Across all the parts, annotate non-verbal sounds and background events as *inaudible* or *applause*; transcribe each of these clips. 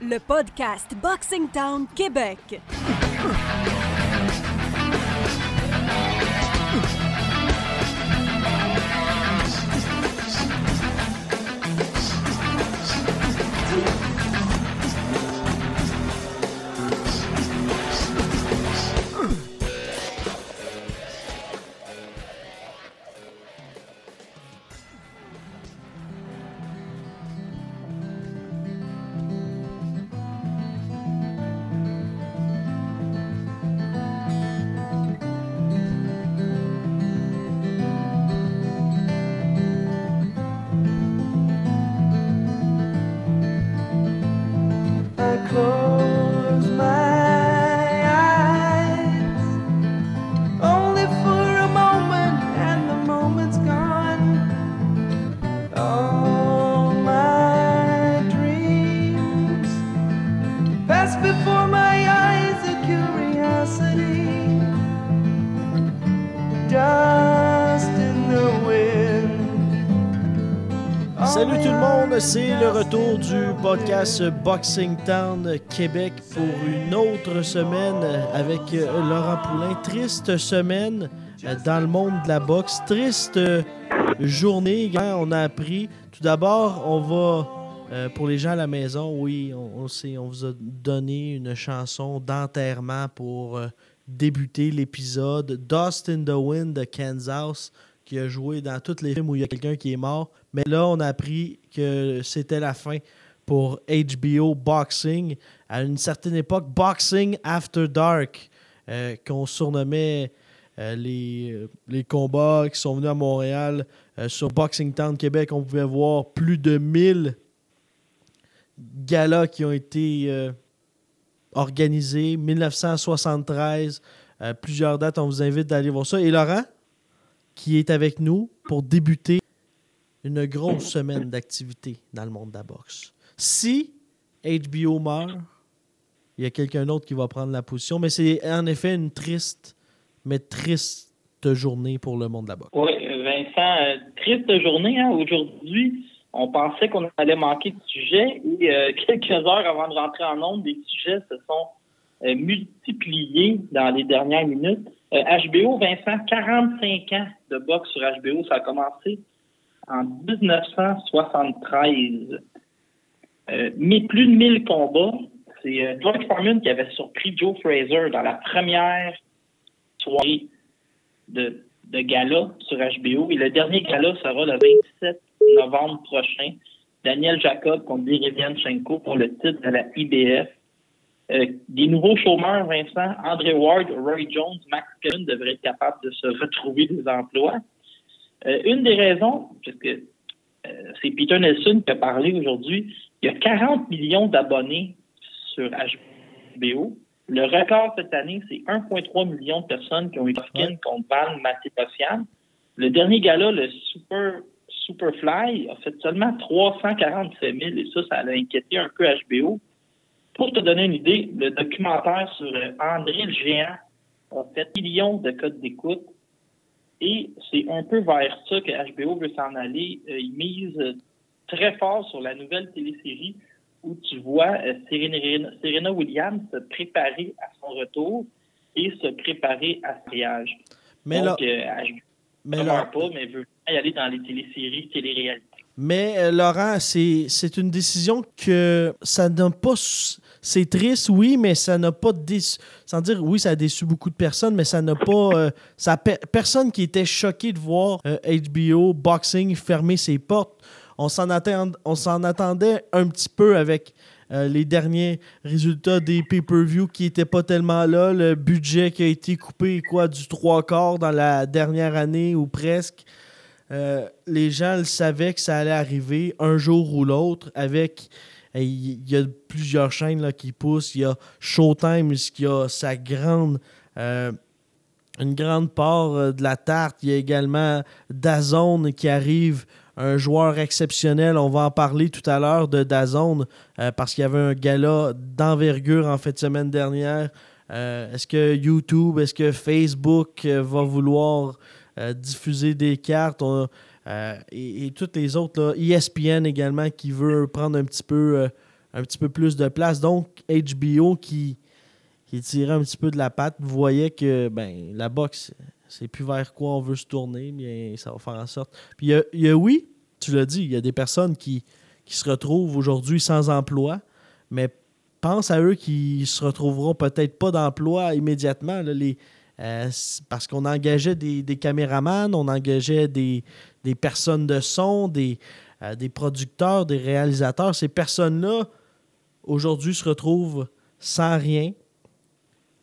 le podcast Boxing Town Québec. Podcast Boxing Town Québec pour une autre semaine avec euh, Laurent Poulain. Triste semaine euh, dans le monde de la boxe, triste euh, journée. On a appris, tout d'abord, on va, pour les gens à la maison, oui, on, on on vous a donné une chanson d'enterrement pour débuter l'épisode. Dust in the Wind de Kansas qui a joué dans tous les films où il y a quelqu'un qui est mort. Mais là, on a appris que c'était la fin pour HBO Boxing. À une certaine époque, Boxing After Dark, euh, qu'on surnommait euh, les, euh, les combats qui sont venus à Montréal. Sur Boxing Town Québec, on pouvait voir plus de 1000 galas qui ont été organisés. 1973, euh, plusieurs dates. On vous invite d'aller voir ça. Et Laurent, qui est avec nous pour débuter une grosse semaine d'activité dans le monde de la boxe. Si HBO meurt, il y a quelqu'un d'autre qui va prendre la position, mais c'est en effet une triste, mais triste journée pour le monde de la boxe. Oui, Vincent, euh, triste journée. Hein? Aujourd'hui, on pensait qu'on allait manquer de sujets et euh, *laughs* quelques heures avant de rentrer en nombre, des sujets se sont euh, multipliés dans les dernières minutes. HBO, Vincent, 45 ans de boxe sur HBO, ça a commencé en 1973. Euh, mais plus de 1000 combats. C'est euh, Foreman qui avait surpris Joe Fraser dans la première soirée de, gala sur HBO. Et le dernier gala sera le 27 novembre prochain. Daniel Jacob contre Derevianchenko pour le titre de la IBF. Euh, des nouveaux chômeurs, Vincent, André Ward, Roy Jones, Max Kevin devraient être capables de se retrouver des emplois. Euh, une des raisons, puisque c'est Peter Nelson qui a parlé aujourd'hui, il y a 40 millions d'abonnés sur HBO. Le record cette année, c'est 1,3 million de personnes qui ont eu skin contre Van Matiposian. Le dernier gala, le Super Superfly, a fait seulement 347 000 et ça, ça a inquiété un peu HBO. Pour te donner une idée, le documentaire sur euh, André le Géant a fait millions de codes d'écoute et c'est un peu vers ça que HBO veut s'en aller. Euh, il mise euh, très fort sur la nouvelle télésérie où tu vois euh, Serena, Serena Williams se préparer à son retour et se préparer à ce mariage. Mais Donc, là, euh, mais là- meurt pas, mais veut y aller dans les téléséries, téléréalités. Mais euh, Laurent, c'est c'est une décision que ça n'a pas. C'est triste, oui, mais ça n'a pas déçu. Sans dire, oui, ça a déçu beaucoup de personnes, mais ça n'a pas. euh, ça a pe- personne qui était choqué de voir euh, HBO Boxing fermer ses portes. On s'en attendait un petit peu avec euh, les derniers résultats des pay-per-view qui n'étaient pas tellement là. Le budget qui a été coupé, quoi, du trois quarts dans la dernière année ou presque. Euh, les gens le savaient que ça allait arriver un jour ou l'autre avec il y a plusieurs chaînes là, qui poussent. Il y a Showtime qui a sa grande euh, une grande part de la tarte. Il y a également Dazone qui arrive, un joueur exceptionnel. On va en parler tout à l'heure de Dazone euh, parce qu'il y avait un gala d'envergure en fait semaine dernière. Euh, est-ce que YouTube, est-ce que Facebook euh, va vouloir diffuser des cartes? Et, et toutes les autres, là, ESPN également qui veut prendre un petit peu un petit peu plus de place. Donc, HBO qui, qui tirait un petit peu de la patte voyait que ben, la boxe, c'est plus vers quoi on veut se tourner, bien ça va faire en sorte. Puis il y a- oui, tu l'as dit, il y a des personnes qui, qui se retrouvent aujourd'hui sans emploi, mais pense à eux qui se retrouveront peut-être pas d'emploi immédiatement. les, euh, parce qu'on engageait des, des caméramans, on engageait des, des personnes de son, des, euh, des producteurs, des réalisateurs. Ces personnes-là, aujourd'hui, se retrouvent sans rien.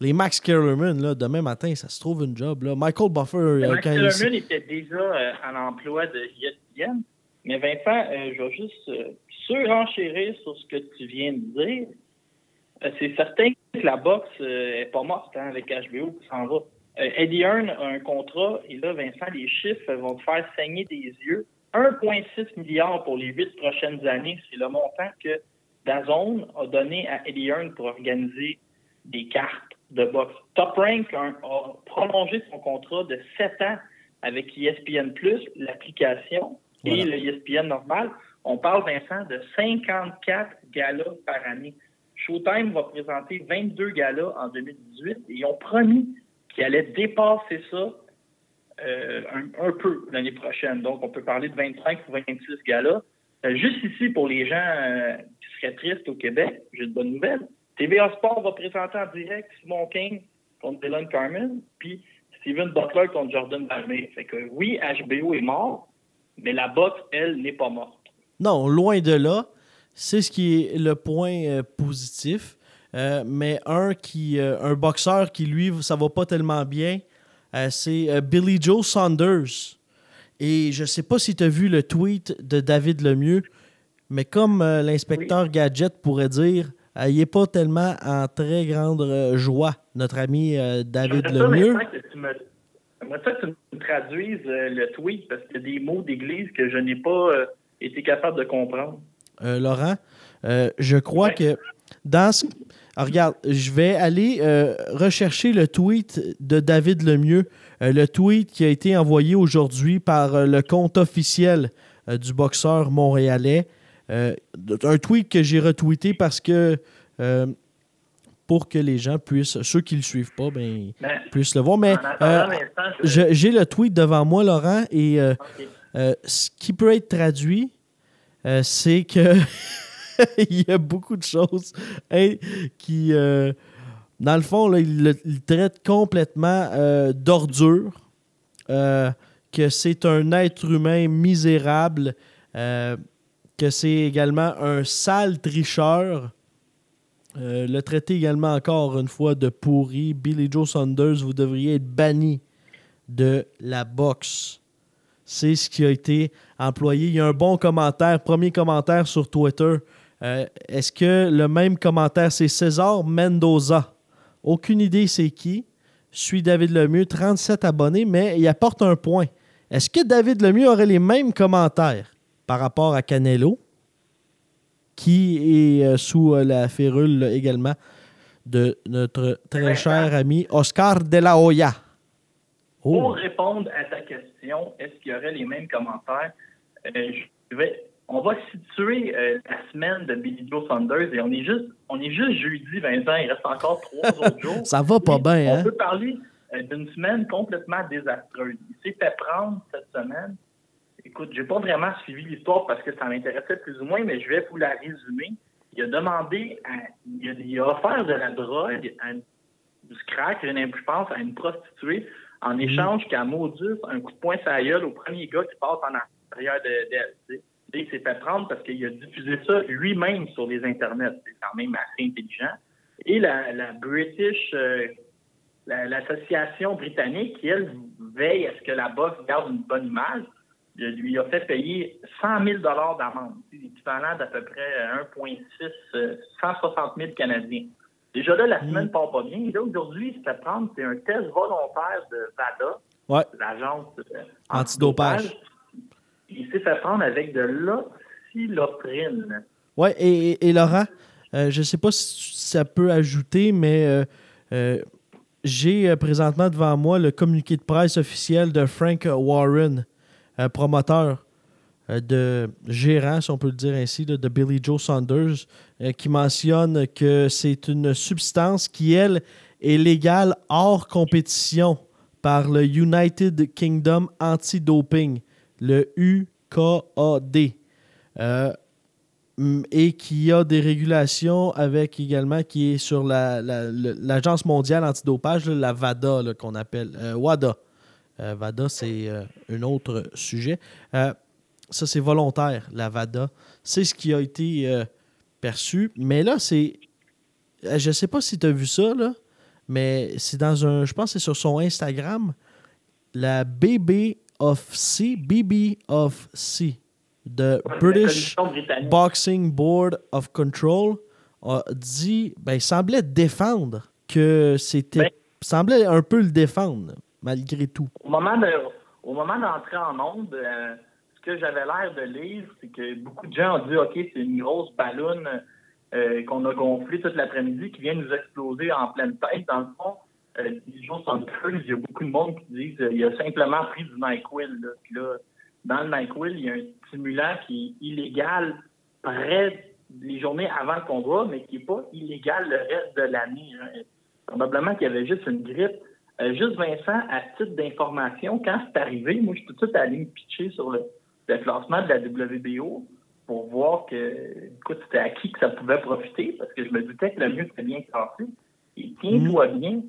Les Max Kellerman, là, demain matin, ça se trouve une job. Là. Michael Buffer, euh, Max quand il- Kellerman était déjà euh, à l'emploi de ESPN. Mais Vincent, euh, je vais juste euh, surenchérir sur ce que tu viens de dire. Euh, c'est certain que la boxe n'est pas morte hein, avec HBO qui s'en va. Eddie Hearn a un contrat et là, Vincent, les chiffres vont te faire saigner des yeux. 1,6 milliard pour les huit prochaines années, c'est le montant que Dazone a donné à Eddie Hearn pour organiser des cartes de boxe. Top Rank a, a prolongé son contrat de 7 ans avec ESPN+, l'application, et Voilà. le ESPN normal. On parle, Vincent, de 54 galas par année. Showtime va présenter 22 galas en 2018 et ils ont promis qu'ils allaient dépasser ça euh, un, un peu l'année prochaine. Donc, on peut parler de 25 ou 26 galas. Euh, juste ici, pour les gens euh, qui seraient tristes au Québec, j'ai de bonnes nouvelles. TVA Sport va présenter en direct Simon King contre Dylan Carmen, puis Steven Butler contre Jordan Balmer. Fait que oui, HBO est mort, mais la boxe, elle, n'est pas morte. Non, loin de là. C'est ce qui est le point euh, positif. Euh, mais un qui euh, un boxeur qui, lui, ça va pas tellement bien, c'est Billy Joe Saunders. Et je sais pas si tu as vu le tweet de David Lemieux, mais comme l'inspecteur Gadget pourrait dire, euh, il n'est pas tellement en très grande euh, joie, notre ami euh, David Lemieux. J'aimerais ça que tu me traduises le tweet parce qu'il y a des mots d'église que je n'ai pas été capable de comprendre. Laurent. Je crois Ouais. que dans ce. Ah, regarde, je vais aller euh, rechercher le tweet de David Lemieux, euh, le tweet qui a été envoyé aujourd'hui par euh, le compte officiel du boxeur montréalais. Euh, un tweet que j'ai retweeté parce que euh, pour que les gens puissent, ceux qui ne le suivent pas, ben, Mais, puissent le voir. Mais euh, j'ai le tweet devant moi, Laurent, et euh, ce qui peut être traduit, c'est que *laughs* il y a beaucoup de choses hein, qui, dans le fond, là, il le il traite complètement d'ordure, que c'est un être humain misérable, que c'est également un sale tricheur. Euh, le traiter également encore une fois de pourri. Billy Joe Saunders, vous devriez être banni de la boxe. C'est ce qui a été employé. Il y a un bon commentaire, premier commentaire sur Twitter. Euh, Est-ce que le même commentaire, c'est César Mendoza? Aucune idée c'est qui. Suis David Lemieux, 37 abonnés, mais il apporte un point. Est-ce que David Lemieux aurait les mêmes commentaires? Par rapport à Canelo, qui est euh, sous euh, la férule là, également de notre très cher ami Oscar de la Hoya? Oh. Pour répondre à ta question, est-ce qu'il y aurait les mêmes commentaires? Euh, je vais, on va situer euh, la semaine de Billy Joe Saunders et on est juste, on est juste jeudi, Vincent. Il reste encore trois *laughs* autres jours. Ça va pas bien, On hein? peut parler euh, d'une semaine complètement désastreuse. Il s'est fait prendre cette semaine. Écoute, j'ai pas vraiment suivi l'histoire parce que ça m'intéressait plus ou moins, mais je vais vous la résumer. Il a demandé, à, il, a, il a offert de la drogue, à du crack, je pense, à une prostituée en échange qu'elle maudisse un coup de poing la gueule au premier gars qui passe en arrière de- d'elle. Là, il s'est fait prendre parce qu'il a diffusé ça lui-même sur les internets. C'est quand même assez intelligent. Et la, la British, euh, la- l'association britannique, qui, elle, veille à ce que la boxe garde une bonne image, lui a fait payer 100 000 d'amende, l'équivalent d'à peu près 1,6, euh, 160 000 Canadiens. Déjà là, la semaine part pas bien. Et là, aujourd'hui, fait prendre, c'est un test volontaire de VADA, Ouais. l'agence euh, Antidopage. antidopage. Il s'est fait prendre avec de l'oxyloprine. Oui, et, et- et Laurent, euh, je ne sais pas si ça peut ajouter, mais euh, euh, j'ai présentement devant moi le communiqué de presse officiel de Frank Warren, euh, promoteur euh, de gérant, si on peut le dire ainsi, de Billy Joe Saunders, euh, qui mentionne que c'est une substance qui, elle, est légale hors compétition par le United Kingdom Anti-Doping, le UKAD. Mm, et qui a des régulations avec également qui est sur la- la- le- l'Agence mondiale antidopage, la VADA qu'on appelle WADA. Euh, VADA, c'est euh, un autre sujet. Euh, ça, c'est volontaire, la VADA. C'est ce qui a été perçu. Mais là, c'est. Je sais pas si tu as vu ça, là, mais c'est dans un. Je pense que c'est sur son Instagram. La BB of C, BB of C, de British. Boxing Board of Control a dit, ben, semblait défendre que c'était, Ben- semblait un peu le défendre malgré tout. Au moment de, au moment d'entrer en onde, euh, ce que j'avais l'air de lire, c'est que beaucoup de gens ont dit OK, c'est une grosse ballonne euh, qu'on a gonflée toute l'après-midi qui vient nous exploser en pleine tête. Dans le fond, euh, les jours sont il y a beaucoup de monde qui disent euh, il a simplement pris du NyQuil. Là. Là, dans le NyQuil, il y a un stimulant qui est illégal près les journées avant le combat, mais qui n'est pas illégal le reste de l'année. hein. Probablement qu'il y avait juste une grippe. Euh, juste Vincent, à titre d'information, quand c'est arrivé, moi, je suis tout de suite allé me pitcher sur le, le classement de la WBO pour voir que, écoute, c'était à qui que ça pouvait profiter, parce que je me doutais que le mieux c'était bien classé. Et tiens-toi bien,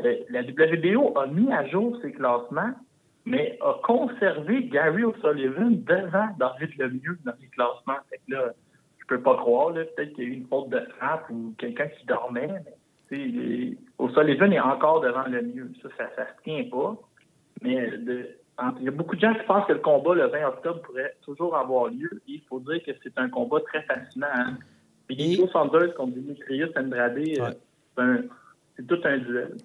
euh, la WBO a mis à jour ses classements, mais a conservé Gary O'Sullivan devant David Lemieux dans les classements. Fait que là, je peux pas croire, là, peut-être qu'il y a eu une faute de frappe ou quelqu'un qui dormait, mais tu sais, les- O'Sullivan est encore devant le mieux. Ça, ça, ça se tient pas. Mais il y a beaucoup de gens qui pensent que le combat le 20 octobre pourrait toujours avoir lieu. Et il faut dire que c'est un combat très fascinant. Hein? Puis Et- Joe Sanders contre Dimitrius Andrade, euh, Ouais. c'est tout un duel.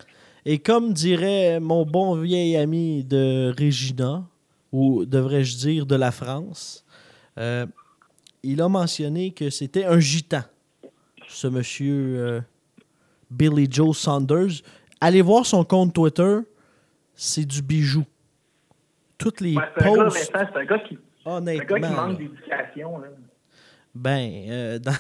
Et comme dirait mon bon vieil ami de Regina, ou devrais-je dire de la France, euh, il a mentionné que c'était un gitan, ce monsieur euh, Billy Joe Saunders. Allez voir son compte Twitter, c'est du bijou. Toutes les Ouais, c'est un gars, posts, Vincent, c'est un gars qui, c'est un gars qui honnêtement, manque d'éducation. ben, euh, *laughs* dans-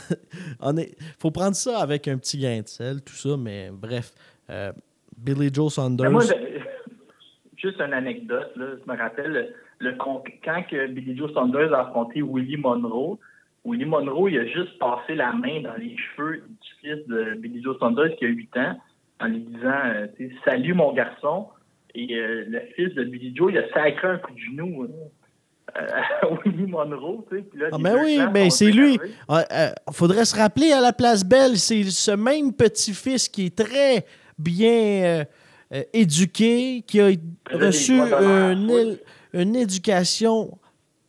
on est, faut prendre ça avec un petit grain de sel, tout ça, mais bref, euh, Billy Joe Saunders. Moi, j'ai- *laughs* juste une anecdote, là, je me rappelle, le, quand que Billy Joe Saunders a affronté Willie Monroe, Willie Monroe, il a juste passé la main dans les cheveux du fils de Billy Joe Saunders qui a 8 ans en lui disant euh, Salut mon garçon. Et euh, le fils de Billy Joe, il a sacré un coup de genou euh, *laughs* à Willie Monroe. Tu sais, puis là, Ah, ben deux oui, clans ben c'est lui. Ah, euh, faudrait se rappeler à la place Belle, c'est ce même petit-fils qui est très bien euh, euh, éduqué, qui a reçu une, une éducation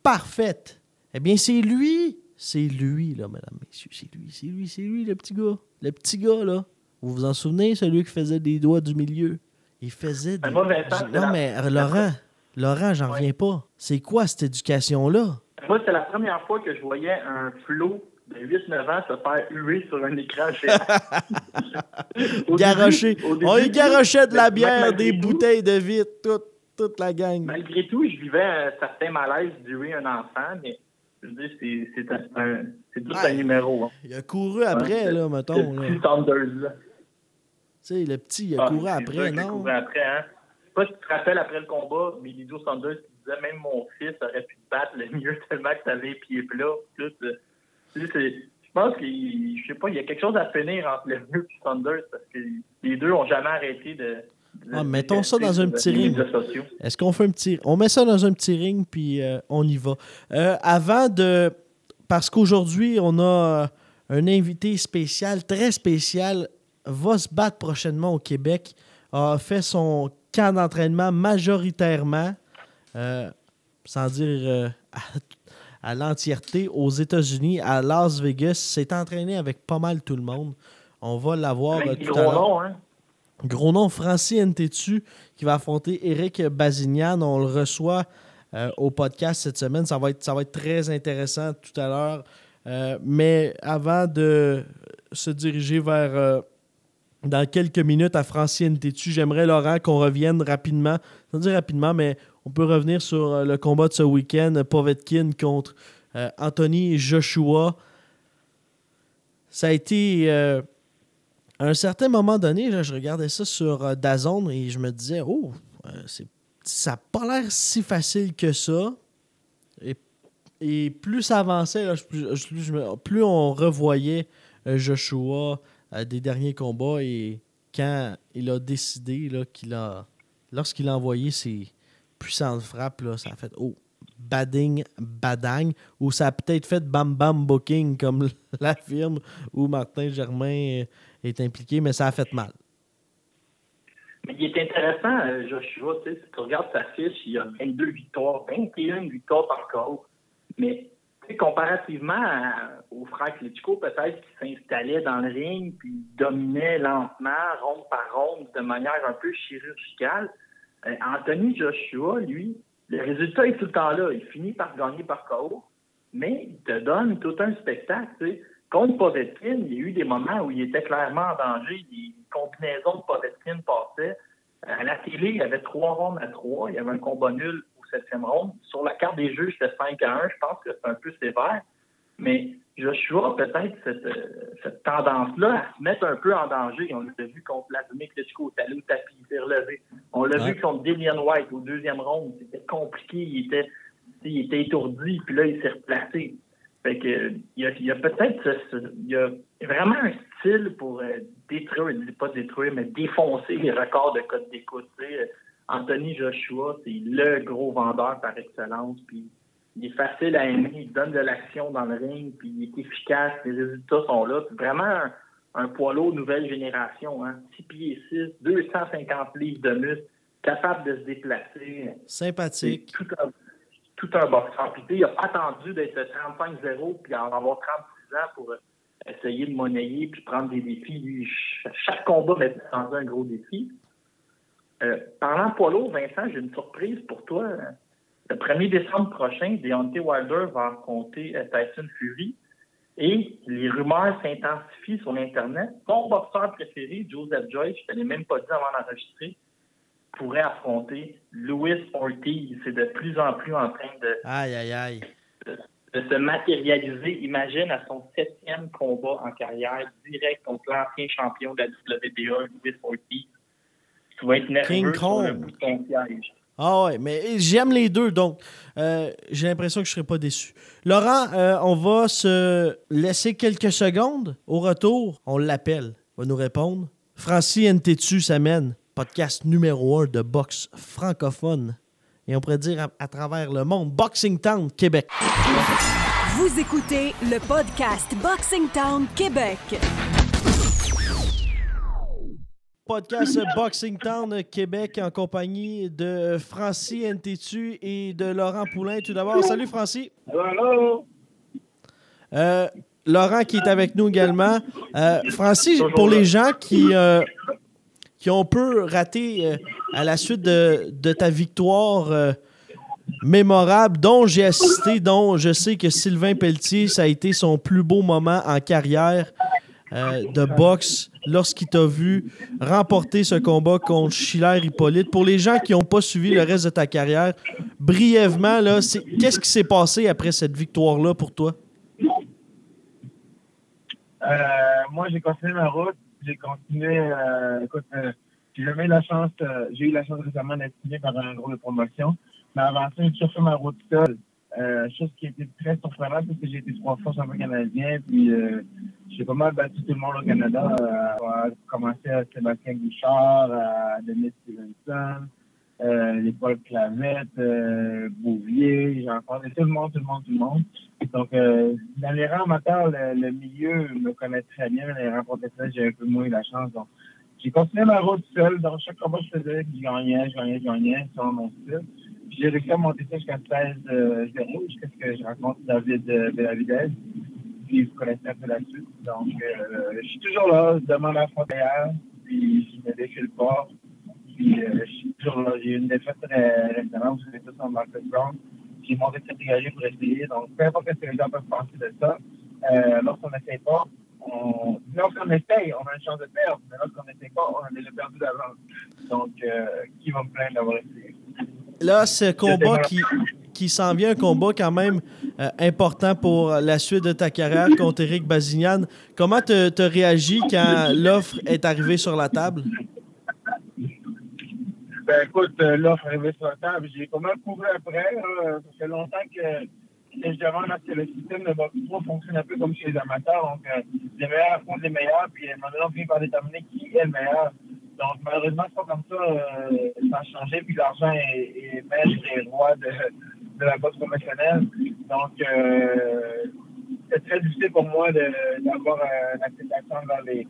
parfaite. Eh bien, c'est lui. C'est lui, là, mesdames, messieurs. C'est lui, c'est lui, c'est lui, le petit gars. Le petit gars, là. Vous vous en souvenez, celui qui faisait des doigts du milieu? Il faisait des... Ben, c'est Non, mais euh, Laurent, Laurent, j'en reviens pas. C'est quoi cette éducation-là? Moi, c'est la première fois que je voyais un flot de 8-9 ans se faire huer sur un écran géant. *laughs* Garoché. On y garochait de la bière, des tout- bouteilles de vitre, toute, toute la gang. Malgré tout, je vivais un certain malaise d'huer un enfant, mais je veux dire, c'est, un, tout Ouais. un numéro. Hein. Il a couru après, Ouais, là, Le mettons. là. petit là. Tu sais, le petit, il a Ah, couru après, sûr qu'il a non? couru après, hein. Je sais pas si tu te rappelles après le combat, Joe Sanders disait même mon fils aurait pu te battre le mieux *laughs* tellement que t'avais les pieds plats. Euh, tu sais, c'est- je pense qu'il je sais pas, il y a quelque chose à finir entre le mieux et Sanders parce que les deux ont jamais arrêté de. Ah, mettons ça dans un petit ring. Est-ce qu'on fait un petit. On met ça dans un petit ring, puis euh, on y va. Euh, avant de. Parce qu'aujourd'hui, on a euh, un invité spécial, très spécial, va se battre prochainement au Québec, a fait son camp d'entraînement majoritairement, euh, sans dire à, à l'entièreté, aux États-Unis, à Las Vegas. S'est entraîné avec pas mal tout le monde. On va l'avoir tout à l'heure. hein. Gros nom, Francis Ntetu, qui va affronter Eric Bazignan. On le reçoit euh, au podcast cette semaine. Ça va être, très intéressant tout à l'heure. Euh, mais avant de se diriger vers, euh, dans quelques minutes, à Francis Ntetu, j'aimerais, Laurent, qu'on revienne rapidement, sans dire rapidement, mais on peut revenir sur le combat de ce week-end, Povetkin contre Anthony Joshua. Ça a été. À un certain moment donné, je regardais ça sur euh, DAZN et je me disais, oh, euh, ça n'a pas l'air si facile que ça. Et, plus ça avançait, plus, on revoyait euh, Joshua euh, des derniers combats et quand il a décidé qu'il a. Lorsqu'il a envoyé ses puissantes frappes, là, ça a fait oh, bading, badang, ou ça a peut-être fait bam bam booking comme *laughs* l'affirme où Martin Germain est impliqué, mais ça a fait mal. Mais il est intéressant, euh, Joshua, tu si tu regardes sa fiche, il a 22 victoires, 21 victoires par KO. Mais comparativement à- au frère Klitschko, peut-être qui s'installait dans le ring puis dominait lentement, ronde par ronde, de manière un peu chirurgicale, euh, Anthony Joshua, lui, le résultat est tout le temps là. Il finit par gagner par KO, mais il te donne tout un spectacle. Contre Povetkin, il y a eu des moments où il était clairement en danger. Les combinaisons de Povetkin passaient. À la télé, il y avait trois rondes à trois. Il y avait un combat nul au septième ronde. Sur la carte des jeux, c'était 5 à 1. Je pense que c'est un peu sévère. Mais Joshua a peut-être cette, euh, cette tendance-là à se mettre un peu en danger. On l'a vu contre Vladimir Klitschko, il au tapis, il s'est relevé. On l'a Ouais. vu contre Dillian White au deuxième ronde. C'était compliqué, il était, il était étourdi, puis là, il s'est replacé. Fait que, il y a, il y a peut-être il y a vraiment un style pour euh, détruire, pas détruire, mais défoncer les records de code d'écoute. sais. Anthony Joshua, c'est le gros vendeur par excellence. Puis il est facile à aimer, il donne de l'action dans le ring, puis il est efficace, les résultats sont là. Puis vraiment un, un poids lourd nouvelle génération, hein. 6 pieds 6, 250 livres de muscle, capable de se déplacer. Sympathique. tout un, tout un boxeur. Puis il pas attendu d'être 35-0 puis en avoir 36 ans pour euh, essayer de monnayer puis prendre des défis. Chaque combat dans un gros défi. Euh, parlant lourd, Vincent, j'ai une surprise pour toi. Le 1er décembre prochain, Deontay Wilder va affronter euh, Tyson Fury. Et les rumeurs s'intensifient sur l'Internet. Son boxeur préféré, Joseph Joyce, je ne te l'ai même pas dit avant d'enregistrer, pourrait affronter Louis Ortiz. C'est de plus en plus en train de, Aïe, aïe, aïe. de se matérialiser. Imagine à son septième combat en carrière, direct contre l'ancien champion de la WBA, Louis Ortiz. Tu vas être nerveux King sur le bout de ton siège. Ah ouais, mais j'aime les deux, donc euh, j'ai l'impression que je ne serai pas déçu. Laurent, euh, on va se laisser quelques secondes. Au retour, on l'appelle. Va nous répondre. Francis Ntetu s'amène. Podcast numéro un de boxe francophone. Et on pourrait dire à, à travers le monde. Boxing Town, Québec. Vous écoutez le podcast Boxing Town Québec. Podcast Boxing Town Québec en compagnie de Francis Ntetu et de Laurent Poulain. Tout d'abord, salut Francis. Hello! Euh, Laurent qui est avec nous également. Euh, Francis, pour les gens qui, euh, qui ont peu raté euh, à la suite de, ta victoire euh, mémorable, dont j'ai assisté, dont je sais que Sylvain Pelletier, ça a été son plus beau moment en carrière euh, de boxe lorsqu'il t'a vu remporter ce combat contre Schiller Hippolyte. Pour les gens qui n'ont pas suivi le reste de ta carrière, brièvement, qu'est-ce qui s'est passé après cette victoire-là pour toi? Moi, j'ai continué ma route. J'ai continué. Euh, écoute, euh, eu la chance. euh, j'ai eu la chance récemment d'être signé par un groupe de promotion. Mais avant ça, j'ai fait ma route seule. Euh, chose qui était très surprenante parce que j'ai été trois fois champion canadien. Puis euh, j'ai pas mal battu tout le monde au Canada. Euh, à commencer à Sébastien Bouchard, à Denis Stevenson, euh, les Paul Clavette, euh, Bouvier. J'ai rencontré tout le monde, tout le monde, tout le monde. Donc, euh, dans les rangs amateurs, le, le milieu me connaît très bien. Les rangs professionnels, j'ai un peu moins eu la chance. Donc, j'ai continué ma route seule. Dans chaque combat, je faisais, je gagnais, je gagnais, je gagnais, selon mon style. J'ai réussi à monter ça jusqu'à 16 euh, 0 jusqu'à ce que je rencontre David euh, Benavidez. Puis vous connaissez un peu la suite. Donc, euh, je suis toujours là, je demande à la frontière, puis je me défile pas. Puis euh. J'ai eu une défaite très récemment, vous savez tous en Marcus Brown. J'ai monté cette engagé pour essayer. Donc, peu importe ce que les gens peuvent penser de ça, euh, lorsqu'on n'essaie pas, on... lorsqu'on essaye, on a une chance de perdre. Mais lorsqu'on n'essaie pas, on a déjà perdu d'avance. Donc, euh, qui va me plaindre d'avoir essayé? là, ce combat qui, qui s'en vient, un combat quand même euh, important pour la suite de ta carrière contre Eric Bazignan. Comment tu as réagi quand l'offre est arrivée sur la table? Ben écoute, euh, l'offre arrivée sur la table. J'ai pas mal couru après. Ça fait longtemps que, que je demande à ce que le système de boxe pro fonctionne un peu comme chez les amateurs. Donc, euh, les meilleurs font les meilleurs, puis maintenant, on finit par déterminer qui est le meilleur. Donc, malheureusement, c'est pas comme ça. euh, ça a changé, puis l'argent est, est maître et roi de, de la boxe professionnelle. Donc, c'est très difficile pour moi d'avoir une acceptation dans les,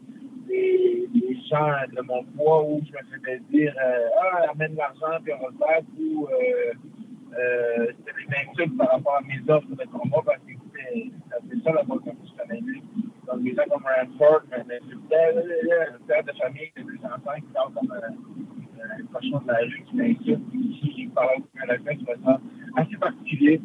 les, les champs de mon poids où je me faisais dire euh, Ah, amène l'argent, puis on va se battre, ou euh, euh, c'était des insultes par rapport à mes offres de combat, parce que c'est ça la boxe professionnelle. Donc, des gens comme Ranford m'insultaient, le père de famille de deux enfants qui parle comme euh, un cochon de la rue qui m'insulte, qui qui parle avec un accent qui me semble assez particulier.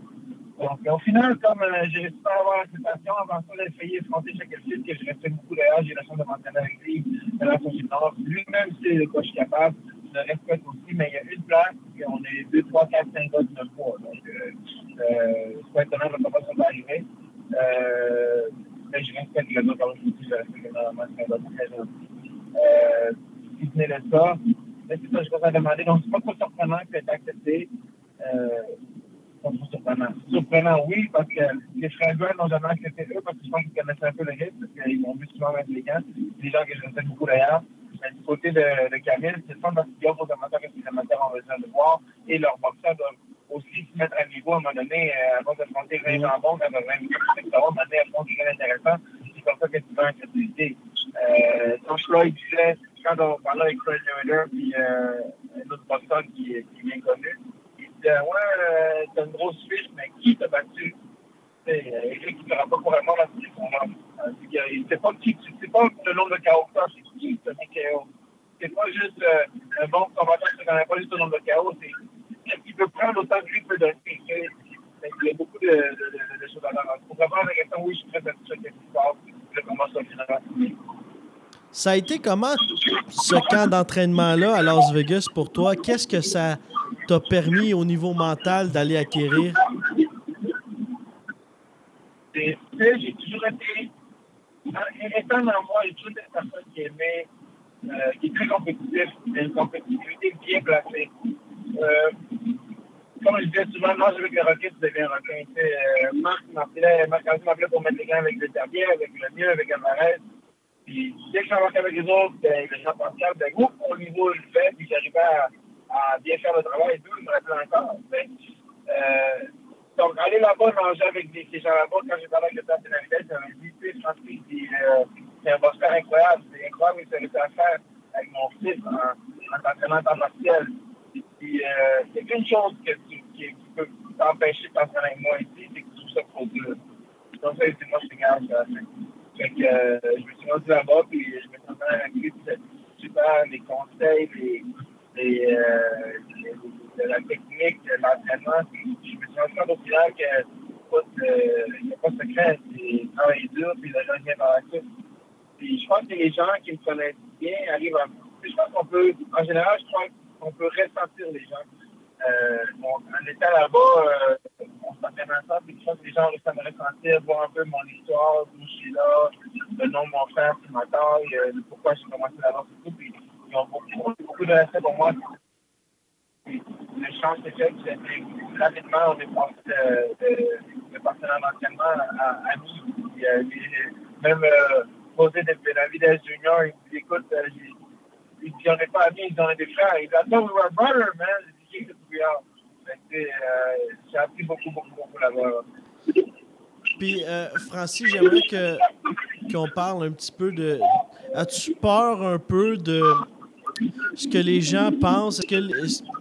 Donc, au final, comme euh, j'ai réussi à avoir l'acceptation, avant ça, j'ai failli affronter chaque fils que je respecte beaucoup d'ailleurs, j'ai la chance de m'entraîner avec lui, de la gymnase. Lui-même, c'est de quoi je suis capable, je le respecte aussi, mais il y a une place, et on est 2, 3, 4, 5 gars de 9 mois. Donc, euh, euh, c'est pas étonnant de comment ça va arriver. Euh, mais je respecte le gars, comme je vous dis, je respecte énormément ce gars très gentil. Euh, si ce n'est le ça, c'est ça, je commence à demander. Donc, c'est pas trop surprenant que tu accepté. Euh, surprenant. Surprenant, oui, parce que les frères Gouin n'ont jamais accepté eux, parce que je pense qu'ils connaissaient un peu le rythme, parce qu'ils m'ont vu souvent mettre les gants. Des gens que je respecte beaucoup d'ailleurs. Mais du côté de, de Camille, c'est le fun parce qu'il y a aux amateurs que les amateurs ont besoin de voir et leurs boxeurs doivent aussi se mettre à niveau à un moment donné, euh, avant de monter 20 jambons, quand a 20 minutes, etc. À un moment donné, elles font quelque chose d'intéressant. C'est comme ça que tu vas en crédibilité. Euh, Tom Floyd disait, quand on parlait avec Fred Mayweather, puis euh, un autre boxeur qui, qui est bien connu, disait Ouais, euh, t'as une grosse fiche, mais qui t'a battu? C'est quelqu'un qui ne fera pas couramment dans ses combats. Euh, c'est que- C'est pas qui, c'est pas le nombre de t'as, c'est qui mis KO. C'est pas juste euh, un bon combattant qui ne connaît pas juste le nombre de KO, c'est qu'il peut prendre autant que lui peut donner. Il y a beaucoup de, choses à faire. Pour répondre à la question, oui, je suis très satisfait de ce qui se passe. Le combat soit finalement. Ça a été comment ce camp d'entraînement-là à Las Vegas pour toi? Qu'est-ce que ça t'a permis au niveau mental d'aller acquérir? J'ai toujours été, étant dans moi, j'ai toujours été une personne qui aimait, euh, qui est très compétitif, une compétitivité bien placée. Euh, comme je disais souvent, moi, avec le requin, tu deviens un requin. Euh, Marc m'appelait, Marc m'appelait pour mettre les gants avec le Terrier, avec le mieux, avec Alvarez. Puis dès que j'embarquais avec les autres, ben, le Jean-Pascal, ben, gros, mon niveau, je le fais, puis j'arrivais à, à bien faire le travail et tout, il me rappelait encore. Euh, donc, aller là-bas, manger avec des, ces gens là-bas, quand j'ai parlé avec le père de Navidad, j'avais dit, tu sais, Francis, euh, c'est un boxeur incroyable, c'est incroyable que réussi à faire avec mon fils en, en t'entraînant en temps partiel. Et puis, euh, c'est qu'une chose que tu, qui, qui peut t'empêcher de t'entraîner avec moi ici, c'est que tu trouves ça trop dur. Donc, ça, c'est moi, je te garde ça. Fait que euh, je me suis rendu là-bas, puis je me suis entraîné avec lui, puis super, les conseils, les, euh, de la technique, de l'entraînement. Je me suis rendu compte au final que euh, il n'y a pas de secret, c'est travailler dur, puis le gens vient par la suite. Puis je pense que les gens qui me connaissent bien arrivent à. Je qu'on peut, en général, je crois qu'on peut ressentir les gens. Euh, en étant là-bas, on s'entraîne ensemble, puis je pense que les gens réussissent à me ressentir, voir un peu mon histoire, d'où je suis là, le nom de mon frère, puis ma taille, pourquoi j'ai commencé là-bas, tout. Puis beaucoup, beaucoup de respect pour moi. L'échange s'est fait, rapidement, on est passé de, de, de partenaire d'entraînement à, amis. Euh, même euh, posé de Benavides Junior, il dit écoute, euh, il dit on n'est pas amis, ils ont des frères. Il dit thought we were brothers, man. J'ai dit euh, J'ai appris beaucoup, beaucoup, beaucoup là-bas. Puis, euh, Francis, j'aimerais que qu'on parle un petit peu de. As-tu peur un peu de ce que les gens pensent, que,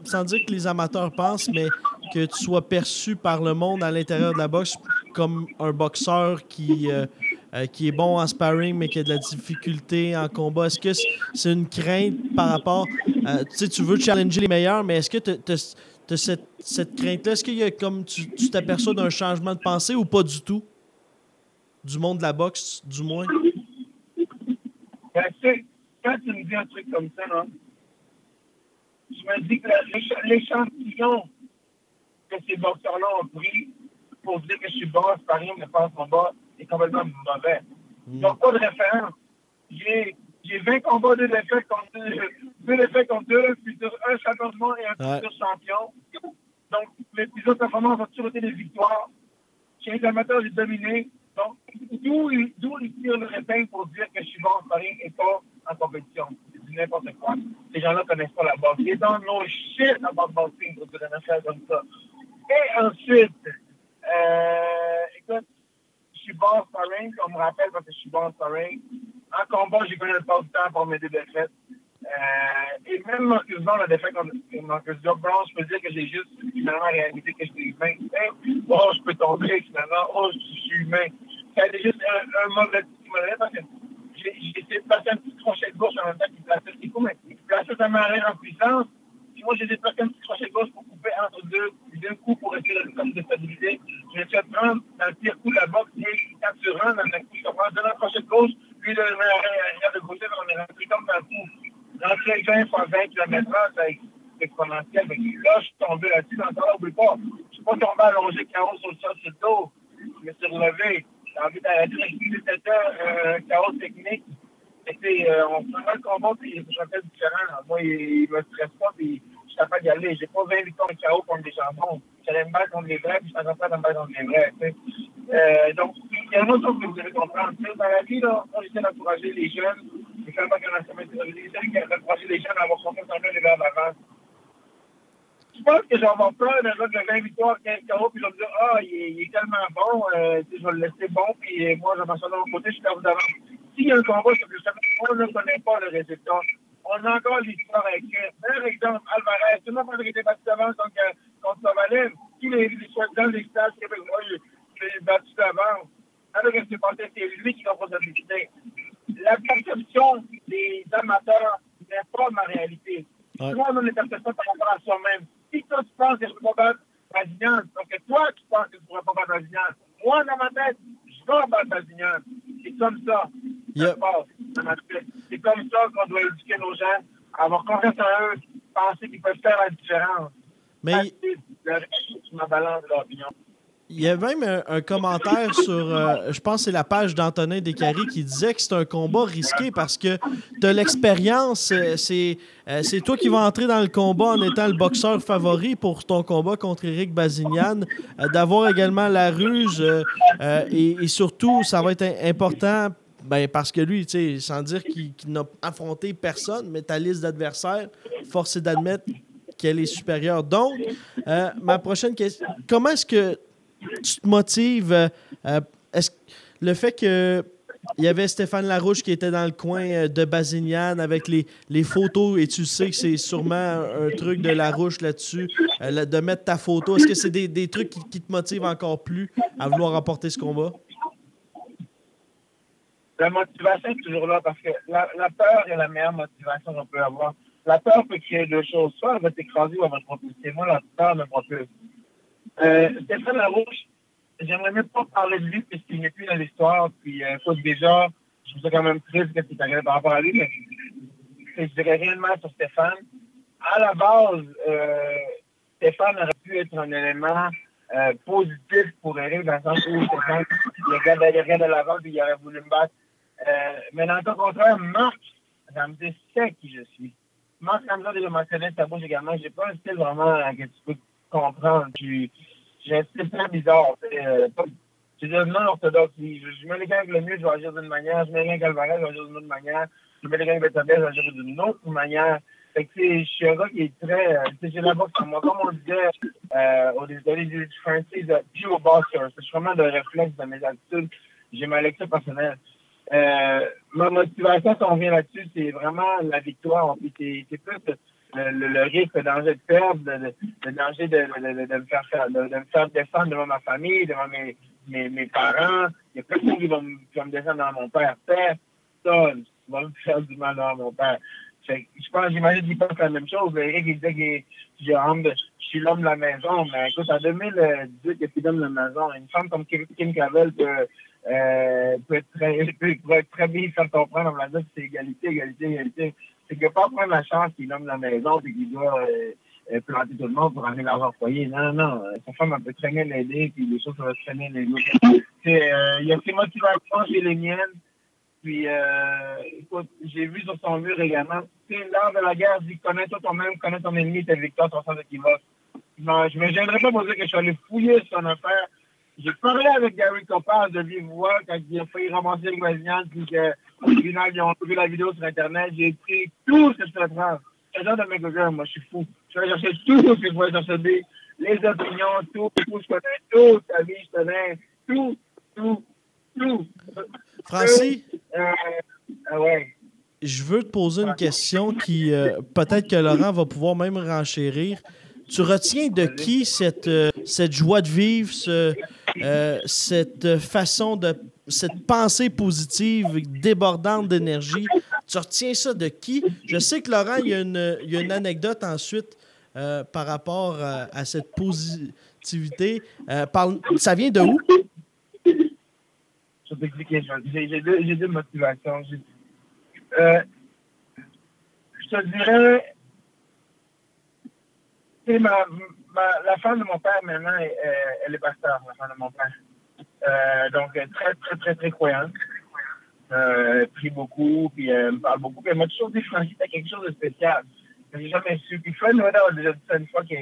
sans dire que les amateurs pensent, mais que tu sois perçu par le monde à l'intérieur de la boxe comme un boxeur qui, euh, euh, qui est bon en sparring, mais qui a de la difficulté en combat? Est-ce que c'est une crainte par rapport. euh, tu veux challenger les meilleurs, mais est-ce que tu as, cette, crainte-là? Est-ce qu'il y a comme tu t'aperçois d'un changement de pensée ou pas du tout? Du monde de la boxe, du moins? Ben, quand tu me dis un truc comme ça, là, je me dis que l'éch- l'échantillon que ces boxeurs-là ont pris pour dire que je suis bon, c'est pas rien, mais pas en combat, est complètement mauvais. Ils n'ont pas de référence. J'ai j'ai 20 combats, deux défaites contre deux, deux défaites contre deux, puis sur un et un Ouais. futur champion. Donc, mes plus autres performances ont toujours été des victoires. Chez les amateurs, j'ai dominé. Donc, d'où ils tirent le épingle pour dire que je suis bon en sparring et pas en compétition. C'est n'importe quoi. Ces gens-là connaissent pas la boxe. Ils don't know shit about boxing pour comme ça. Et ensuite, euh, écoute, je suis bon en sparring, on me rappelle parce que je suis bon en sparring. En combat, j'ai connu le pas du temps pour mes défaites. Euh, et même Marcus Brown, la défaite contre Marcus Brown, je peux dire que j'ai juste finalement réalisé que je suis humain. Hey, oh, je peux tomber finalement. Oh, je suis humain. Été juste un, un mauvais petit modèle parce que j'ai j'ai essayé de un petit crochet de gauche en même temps qu'il plaçait le coup, mais il plaçait sa marée en puissance. Puis moi, j'ai placer un petit crochet de gauche pour couper entre deux, deux coups pour essayer comme de stabilité. Je me suis fait prendre le pire coup de la boxe et quand tu rentres dans un coup, je comprends, donne un crochet de gauche, lui, le marée de gauche, on est rentré comme dans le coup. Rentrer 20 fois 20 km h c'est exponentiel. Mais là, je suis tombé là-dessus. Dans le temps, n'oublie pas, je suis pas tombé allongé carreau sur le sol, sur le dos. Je me suis relevé. J'ai envie d'arrêter. C'était un chaos technique. Et puis, euh, on prenait le combat, puis je sentais différent. Moi, il, il me stresse pas, puis je suis capable d'y aller. J'ai pas 20 victoires de chaos contre des jambons. J'allais me battre contre les vrais, puis je suis train de me battre contre les vrais. tu. Euh, donc, il y a une autre chose que vous devez comprendre. Tu Dans la vie, là, moi, j'essaie d'encourager les jeunes. C'est vraiment qu'on a j'essaie d'encourager les jeunes à avoir confiance en eux et vers l'avant. Je pense que je vais avoir peur d'un gars de 20 victoires, 15 KO, puis je vais me dire, ah, il est, il est tellement bon, euh, je vais le laisser bon, puis euh, moi, je vais m'en de mon côté, je suis perdu d'avance. S'il y a un combat, c'est que on ne connaît pas le résultat. On a encore l'histoire écrire. Par exemple, Alvarez, tout le monde pensait qu'il était battu d'avance donc, euh, contre Kovalev. Qui les, les soi-disant les stades québécois, je l'ai battu d'avance. Alors que c'est passé, c'est lui qui sa décider. La perception des amateurs n'est pas ma réalité. Ouais. Tout le monde a une perception par rapport à soi-même. Si toi, tu penses que je peux pas battre Bazignan, donc que toi, tu penses que tu ne pourrais pas battre Bazignan, moi, dans ma tête, je vais battre Bazignan. C'est comme ça. Yep. C'est comme ça qu'on doit éduquer nos jeunes, avoir confiance en eux, penser qu'ils peuvent faire la différence. Mais ma balance de l'opinion. Il y a même un, un commentaire sur, euh, je pense c'est la page d'Antonin Descaries qui disait que c'est un combat risqué parce que as l'expérience, euh, c'est euh, toi qui vas entrer dans le combat en étant le boxeur favori pour ton combat contre Eric Bazignan, euh, d'avoir également la ruse euh, euh, et, surtout, ça va être im- important ben, parce que lui, sans dire qu'il n'a affronté personne, mais ta liste d'adversaires, force est d'admettre qu'elle est supérieure. Donc, euh, ma prochaine question, comment est-ce que tu te motives? euh, euh, le fait que il y avait Stéphane Larouche qui était dans le coin euh, de Basignan avec les, photos et tu sais que c'est sûrement un, truc de Larouche là-dessus, là, de mettre ta photo. Est-ce que c'est des, trucs qui, te motivent encore plus à vouloir remporter ce combat? La motivation est toujours là parce que la, la peur est la meilleure motivation qu'on peut avoir. La peur peut créer deux choses. Soit elle va t'écraser ou elle va te propulser. Moi, la peur me propulse. Euh, Stéphane Larouche, j'aimerais même pas parler de lui puisqu'il n'est plus dans l'histoire. Puis, euh, déjà, je trouve ça quand même triste que c'est arrivé par rapport à lui, mais je dirais réellement sur Stéphane. À la base, euh, Stéphane aurait pu être un élément euh, positif pour Eric dans le sens où Stéphane, il regarde, il regarde de l'avant puis il aurait voulu me battre. Mais dans le contraire, Marc Ramsey sait qui je suis. Marc Ramsey déjà mentionné sa bouche également. J'ai pas un style vraiment que tu peux comprendre. J'ai un style très bizarre. euh, Je suis non orthodoxe. Je, je mets les gars avec le mieux, je vais agir d'une manière. Je mets avec Alvarez, je vais agir d'une autre manière. Je mets avec Betabel, je vais agir d'une autre manière. Fait que, je suis un gars qui est très. euh, j'ai la boxe. Comme on disait euh, aux États-Unis, ils disent Francis, uh, pure boxer. C'est vraiment le réflexe de mes attitudes. J'ai ma lecture personnelle. Euh, ma motivation, si on revient là-dessus, c'est vraiment la victoire. C'est plus le, le, le risque, le danger de perdre, le, le- danger de, de, de, me faire, de, me faire descendre devant ma famille, devant mes, mes, mes parents. Il y a personne qui va me, qui va me descendre devant mon père. Personne va me faire du mal devant mon père. Fait je pense, j'imagine qu'il pense la même chose. Eric, il disait que je suis l'homme de la maison. Mais écoute, en 2018, il plus d'homme de la maison. Une femme comme Kim, Kim Cavell peut, euh, peut, être très, peut, être très bien faire comprendre en me disant que c'est égalité, égalité, égalité. C'est va pas prendre la chance qu'il nomme la maison et qu'il doit euh, euh, planter tout le monde pour ramener l'argent au foyer. Non, non, non. Euh, Sa femme, elle peut très bien l'aider, puis les choses, va très bien l'aider. C'est, Il y a ses motivations, j'ai les miennes. Puis, écoute, j'ai vu sur son mur également, sais, l'art de la guerre dit connais-toi toi-même, connais ton ennemi, ta victoire, ton sens d'équivoque. Non, je me gênerais pas pour dire que je suis allé fouiller son affaire. J'ai parlé avec Gary Copaz de vive voix quand il a failli ramasser le voisinage, puis qu'au final, ils ont trouvé la vidéo sur Internet. J'ai pris tout ce que je peux prendre. C'est genre de mes gars, moi, je suis fou. Je vais chercher tout ce que je peux chercher, les opinions, tout, tout, je connais tout, ta vie, je connais tout, tout, tout. Francis, Euh, ah ouais. je veux te poser une question qui, euh, peut-être que Laurent va pouvoir même renchérir. Tu retiens de qui cette, euh, cette joie de vivre, ce, euh, cette façon de. Cette pensée positive débordante d'énergie? Tu retiens ça de qui? Je sais que Laurent, il y a une, il y a une anecdote ensuite euh, par rapport à, à cette positivité. Euh, ça vient de où? Je vais t'expliquer. je- J'ai deux, deux motivations. Euh, je te dirais, ma, ma- la femme de mon père, maintenant, elle, elle est pasteur, la femme de mon père. Euh, donc, est très, très, très, très croyante. Euh, prie beaucoup, puis elle me parle beaucoup. Puis elle m'a toujours dit, Francis, t'as quelque chose de spécial. J'ai jamais su. Puis Fred Noël a déjà dit ça une fois que,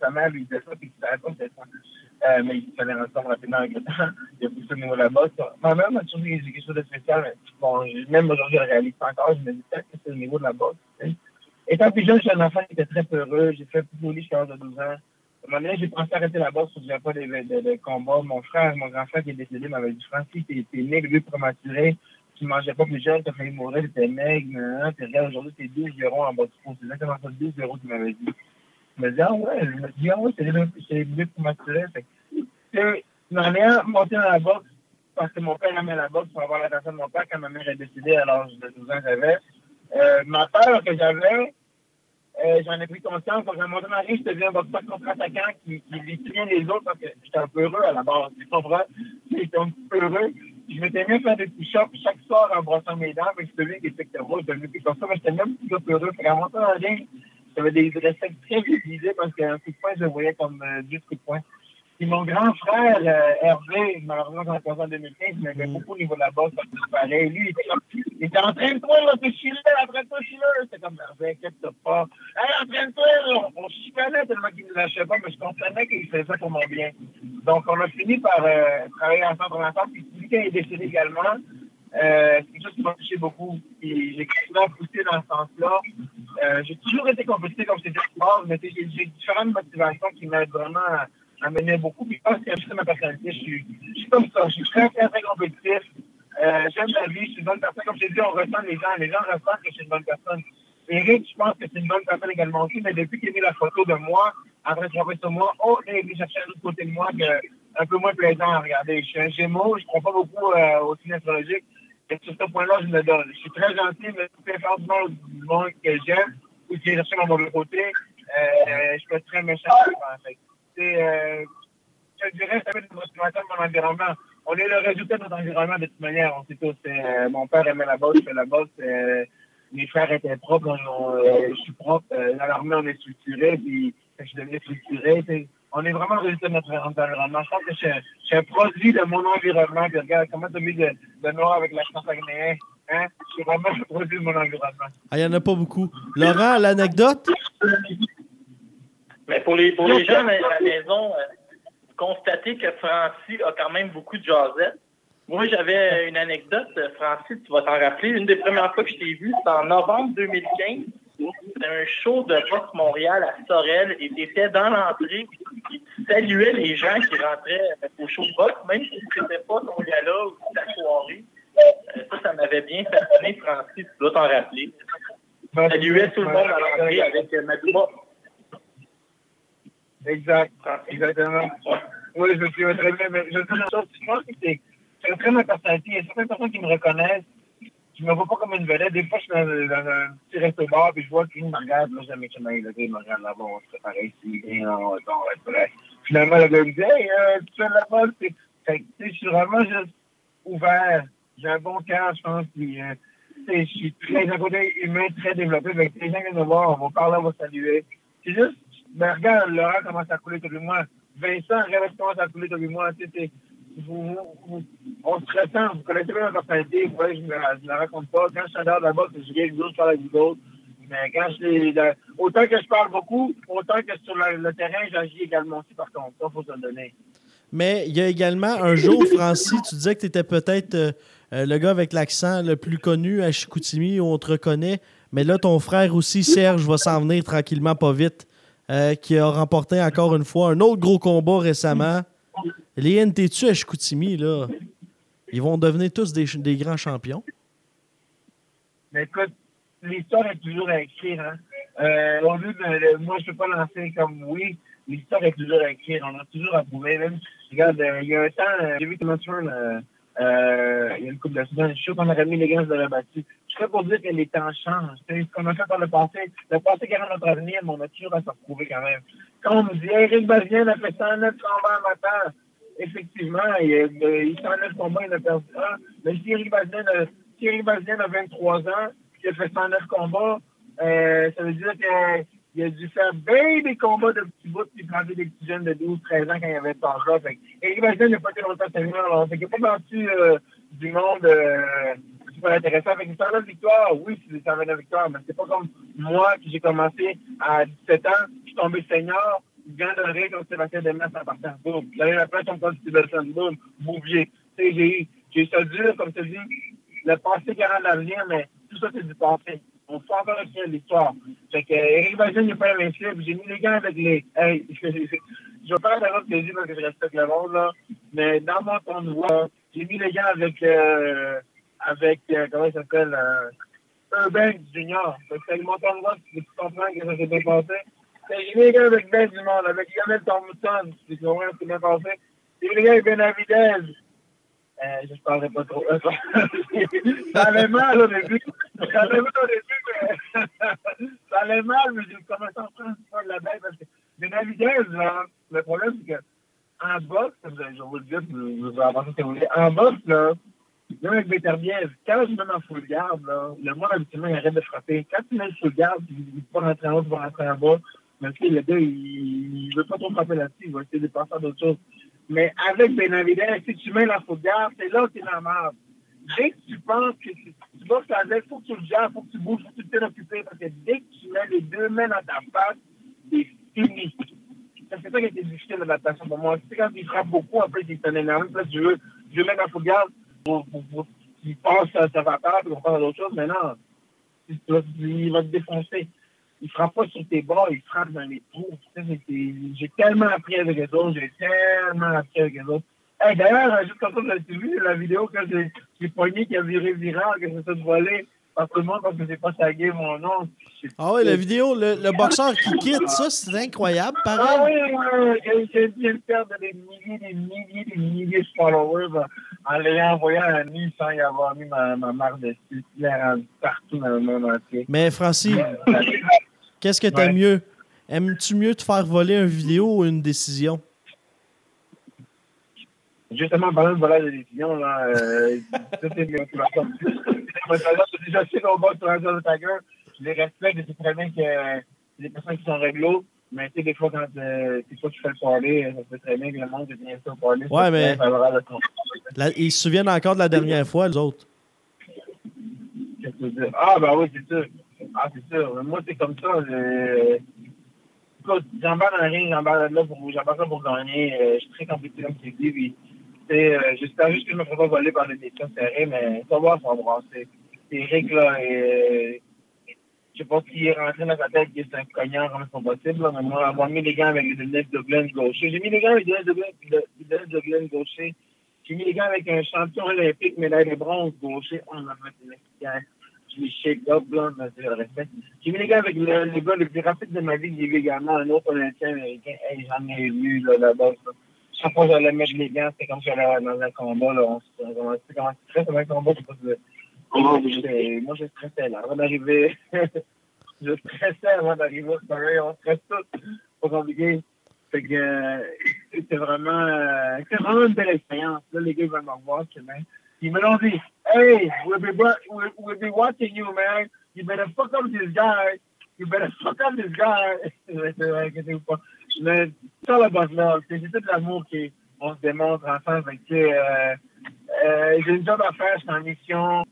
sa, mère lui disait ça, puis qu'il savait pas ça. Euh, mais il fallait ensemble rapidement avec le *laughs* temps. Il a poussé au niveau de la bosse. Ma mère m'a toujours dit quelque chose de spécial, mais bon, même aujourd'hui, je le réalise pas encore. Je me dis peut-être que c'est au niveau de la bosse. Étant plus jeune, j'étais un enfant qui était très peureux. J'ai fait plus jusqu'à l'âge de 12 ans. Un moment j'ai pensé arrêter la boxe parce que pas de, de, de combat. Mon frère, mon grand frère qui est décédé m'avait dit Francis, t'es maigre, lui, prématuré. Tu mangeais pas plus jeune, t'as failli mourir, t'étais maigre. nan. Puis regarde, aujourd'hui, t'es 12 euros en bas du fond. C'est exactement ça, 12 euros qu'il m'avait dit. Je me dis, ah ouais, je me dis, ah ouais, c'est les prématurés. Fait que, ayant monté dans la boxe, parce que mon père aimait la boxe pour avoir l'attention de mon père quand ma mère est décédée à l'âge de 12 ans j'avais. Euh, ma peur que j'avais, euh, j'en ai pris conscience. Quand j'ai monté ma vie, je deviens un boxeur contre-attaquant qui, qui liquide les autres parce que j'étais un peu heureux à la base. Tu comprends? J'étais un peu heureux. Je m'étais mis à faire des push-ups chaque soir en brossant mes dents, mais je qui était que moi, je devenais comme ça, mais j'étais même plus heureux. Qu'en montant en ligne, j'avais des réflexes très visualisés parce qu'un coup de poing, je voyais comme euh, 10 coups de poing. Puis mon grand frère, euh, Hervé, malheureusement, quand on est en 2015, il m'aimait beaucoup au niveau de la bosse, pareil. Lui, il était, comme, il était en train de toi, là, tu chillais, entraîne-toi, chiller. C'était comme, Hervé, inquiète-toi pas. Hey, entraîne-toi, là. On chicanait tellement qu'il ne lâchait pas, mais je comprenais qu'il faisait ça pour mon bien. Donc, on a fini par euh, travailler ensemble, ensemble. Puis, lui, quand il est décédé également, euh, c'est quelque chose qui m'a touché beaucoup. Puis j'ai souvent poussé dans ce sens-là. Euh, j'ai toujours été compétitif comme c'était sport, mais j'ai différentes motivations qui m'aident vraiment à, à mener beaucoup. Puis je pense que c'est ma personnalité. Je suis, comme ça. Je suis très, très, très compétitif. Euh, J'aime la vie. Je suis une bonne personne. Comme je t'ai dit, on ressent les gens. Les gens ressentent que je suis une bonne personne. Eric, je pense que c'est une bonne personne également aussi, mais depuis qu'il a mis la photo de moi, après travailler sur moi, oh, il est venu chercher un autre côté de moi que, un peu moins plaisant à regarder. Je suis un gémeau, je ne crois pas beaucoup euh, au signe astrologique. Et sur ce point-là, je me donne. Je suis très gentil, mais je peux faire du monde que j'aime, ou qui est cherché mon mauvais côté, euh, je peux être très méchant. En fait. C'est, euh, je te dirais, ça être une motivation de mon environnement. On est le résultat de notre environnement de toute manière. On sait tous. Euh, mon père aimait la boxe, je fais la boxe. Euh, mes frères étaient propres, on, euh, je suis propre. Euh, dans l'armée, on est structuré, puis je suis devenu structuré. On est vraiment le résultat de notre environnement. Je pense que je, suis- je suis un produit de mon environnement. Puis regarde, comment tu as mis de, de noir avec l'accent saguenéen. Hein? Je suis vraiment un produit de mon environnement. Ah, il n'y en a pas beaucoup. Laurent, l'anecdote? *laughs* Mais pour les, pour les gens à la maison, euh, constatez que Francis a quand même beaucoup de jasettes. Moi, j'avais une anecdote, euh, Francis, tu vas t'en rappeler. Une des premières fois que je t'ai vu, c'était en novembre 2015. C'était un show de Box Montréal à Sorel et tu étais dans l'entrée et tu saluais les gens qui rentraient euh, au show de boxe, même si c'était pas ton gala ou ta soirée. Euh, ça, ça m'avait bien fasciné, Francis, tu dois t'en rappeler. Tu saluais tout le monde à l'entrée avec euh, Madouma. Exact. Exactement. Oui, je me très bien. Mais je je pense que c'est très ma personnalité. Il y a certaines personnes qui me reconnaissent, qui me voient pas comme une vedette. Des fois, je suis dans, un petit resto-bar, puis je vois qu'il me regarde. Là, jamais que le gars, me regarde là-bas, on se prépare ici, bien, on va être prêt. Finalement, le gars me dit, hey, euh, tu fais boxe. Fait que, je suis vraiment juste ouvert. J'ai un bon cœur, je pense. Puis, euh, je suis très, un côté humain très développé. Fait que les gens viennent me voir, on va parler, on va saluer. C'est juste, ben, regarde, Laurent commence à couler depuis moi. Vincent, regarde, commence à couler depuis moi. C'est- vous, vous- on se ressent, vous connaissez bien ma personnalité, vous voyez, je ne la, raconte pas. Quand je suis en dehors de la je viens avec vous je parle avec vous. Mais quand je autant que je parle beaucoup, autant que sur le, terrain, j'agis également aussi par contre. Ça, faut se donner. Mais il y a également un jour, Francis, tu disais que tu étais peut-être euh, euh, le gars avec l'accent le plus connu à Chicoutimi où on te reconnaît. Mais là, ton frère aussi, Serge, va s'en venir tranquillement, pas vite, euh, qui a remporté encore une fois un autre gros combat récemment. Les NTTU à Chicoutimi, là, ils vont devenir tous des, grands champions. Mais écoute, l'histoire est toujours à écrire. Hein. Euh, de, de- moi, je ne peux pas lancer comme oui. L'histoire est toujours à écrire. On a toujours à prouver. Regarde, euh, il y a un temps, euh, j'ai vu Thomas Fern, euh, euh, il y a une couple de semaines, je suis sûr qu'on aurait mis les gants de la battue. Je serais pour dire que les temps changent. Sais, Ce qu'on a fait par le passé, le passé garant notre avenir, mais on a toujours à se retrouver quand même. Quand on nous dit, Eric Bazien a fait 109 combats en matin, effectivement, il, a- euh, il 109 combats, il a perdu un. Mais si Eric Bazien a, si a 23 ans, il a fait 109 combats, euh, ça veut dire qu'il a dû faire bien des combats de petits bouts, puis planter des petits jeunes de 12, 13 ans quand il avait cet âge-là. Fait que Eric Bazien n'a pas été longtemps senior, alors. Fait qu'il n'a pas battu euh, du monde euh, super intéressant. Fait que 109 victoires, oui, c'est des 129 victoires, mais c'est pas comme moi, qui j'ai commencé à 17 ans, je suis tombé senior, grand doré comme Sébastien Demas en partant, boum. L'année après, je comme Stevenson, boum, Bouvier. Tu sais, j'ai j'ai ça dur, comme tu dis, le passé garant l'avenir, mais tout ça, c'est du passé. On fait encore écrire l'histoire. Fait que, euh, Eric Bazin n'est pas invincible. J'ai mis les gants avec les. Hey, je, je, je, je vais de parce que je respecte le monde, là. Mais dans mon tournoi, j'ai mis les gants avec. Euh, avec. euh, comment il s'appelle Urban Junior. Fait que c'est mon tournoi, tu tu comprends que ça s'est bien passé. Fait J'ai mis les gants avec Ben du avec Lionel Thompson, tu comprends que c'est bien passé. J'ai mis les gants avec Benavidez. Euh, je ne parlerai pas trop. *laughs* ça allait mal au début. Ça allait mal au début, mais *laughs* ça allait mal, mais j'ai commencé à prendre pas de la bête parce que Benavidez, là, le problème, c'est que en boxe, je vous le dire, vous vous avancer si vous voulez. En boxe, là, même avec Beterbiev, quand je mets en full garde, là, le monde habituellement il arrête de frapper. Quand tu mets le full garde, tu ne veux pas rentrer en haut, tu vas rentrer en bas. Mais tu le gars, il ne veut pas trop frapper là-dessus, il va essayer de passer à d'autres choses. Mais avec Benavidez, si tu mets la full garde, c'est là que tu es dans la merde. Dès que tu penses que tu, tu vas faire faut que tu le gères, faut que tu bouges, il faut que tu te tiennes occupé, parce que dès que tu mets les deux mains dans ta face, c'est fini. C'est ça qui a été difficile l'adaptation pour moi. Tu sais, quand il frappe beaucoup, après, il s'en énerve. Puis là, tu veux, je veux mettre en full garde pour, pour, pour qu'il passe à sa vapeur, puis qu'on passe à d'autres choses. Mais non, va, il va te défoncer. Il frappe pas sur tes bras, il frappe dans les trous. J'ai tellement appris avec les autres, j'ai tellement appris avec les autres. Hey, D'ailleurs, juste comme ça, j'ai vu la vidéo que j'ai j'ai pogné qui a viré viral, que ça de voler par tout le monde parce que j'ai pas tagué mon nom. Ah ouais, la vidéo, le, le boxeur qui quitte, ça, c'est incroyable, Ah pareil. oui, oui, oui, j'ai- j'ai bien perdre des milliers, des milliers, des milliers de followers en- l'ayant envoyé à ami sans y avoir mis ma, ma marque de partout dans le monde entier. Mais Francis, qu'est-ce que t'aimes Ouais. mieux? Aimes-tu mieux te faire voler une vidéo ou une décision? Justement, en parlant de volage de décision, là, euh, *laughs* ça, c'est une motivation. J'ai déjà qu'on boxe sur un de Tiger. Je les respecte, je sais très bien que c'est des personnes qui sont réglo, mais tu sais, des fois, quand euh, c'est toi qui fais le parler, ça se fait très bien que le monde bien ça au parler. Ouais, c'est mais- La- ils se souviennent encore de la dernière fois, les autres. Qu'est-ce que tu veux dire? Ah, ben oui, c'est sûr. Ah, c'est sûr. Mais Moi, c'est comme ça. Je... Écoute, j'embarque dans le ring, j'embarque là pour, j'embarque là pour gagner. Euh, je suis très compétitif, comme tu dis. Puis, euh, j'espère juste que je ne me ferai pas voler par des décisions serrées, mais ça va, ça va brasser. C'est Eric, là, et, euh, je sais pas s'il est rentré dans sa tête que c'est un cognard comme possible, mais moi, avoir mis les gants avec le Dennis Dublin gaucher. J'ai mis les gants avec le Dennis Dublin, le Dennis Dublin gaucher. J'ai mis les gants avec un champion olympique, médaille de bronze gaucher. On a fait une là, mais je le respecte. J'ai mis les gars avec le, le gars le plus rapide de ma vie, j'ai vu également un autre Olympien américain. Hey, j'en ai vu, là, là-bas. là. Chaque fois que j'allais mettre les gants, c'était comme si j'allais dans un combat, là. On se, comment, tu stresses dans un combat, je sais pas moi, je stressais, là, avant d'arriver. *laughs* je stressais avant d'arriver, c'est pareil, on stresse tous. Pas compliqué. Fait que, euh, c'était vraiment, euh, vraiment une belle expérience. Là, les gars, ils vont me revoir, c'est dit, hey, we'll be, we'll, be watching you, man. You better fuck up this guy. You better *laughs* fuck up this guy. Mais sur le boss love, c'est c'est tout l'amour qu'on se démontre ensemble. Euh, euh, j'ai une job à faire, je suis mission.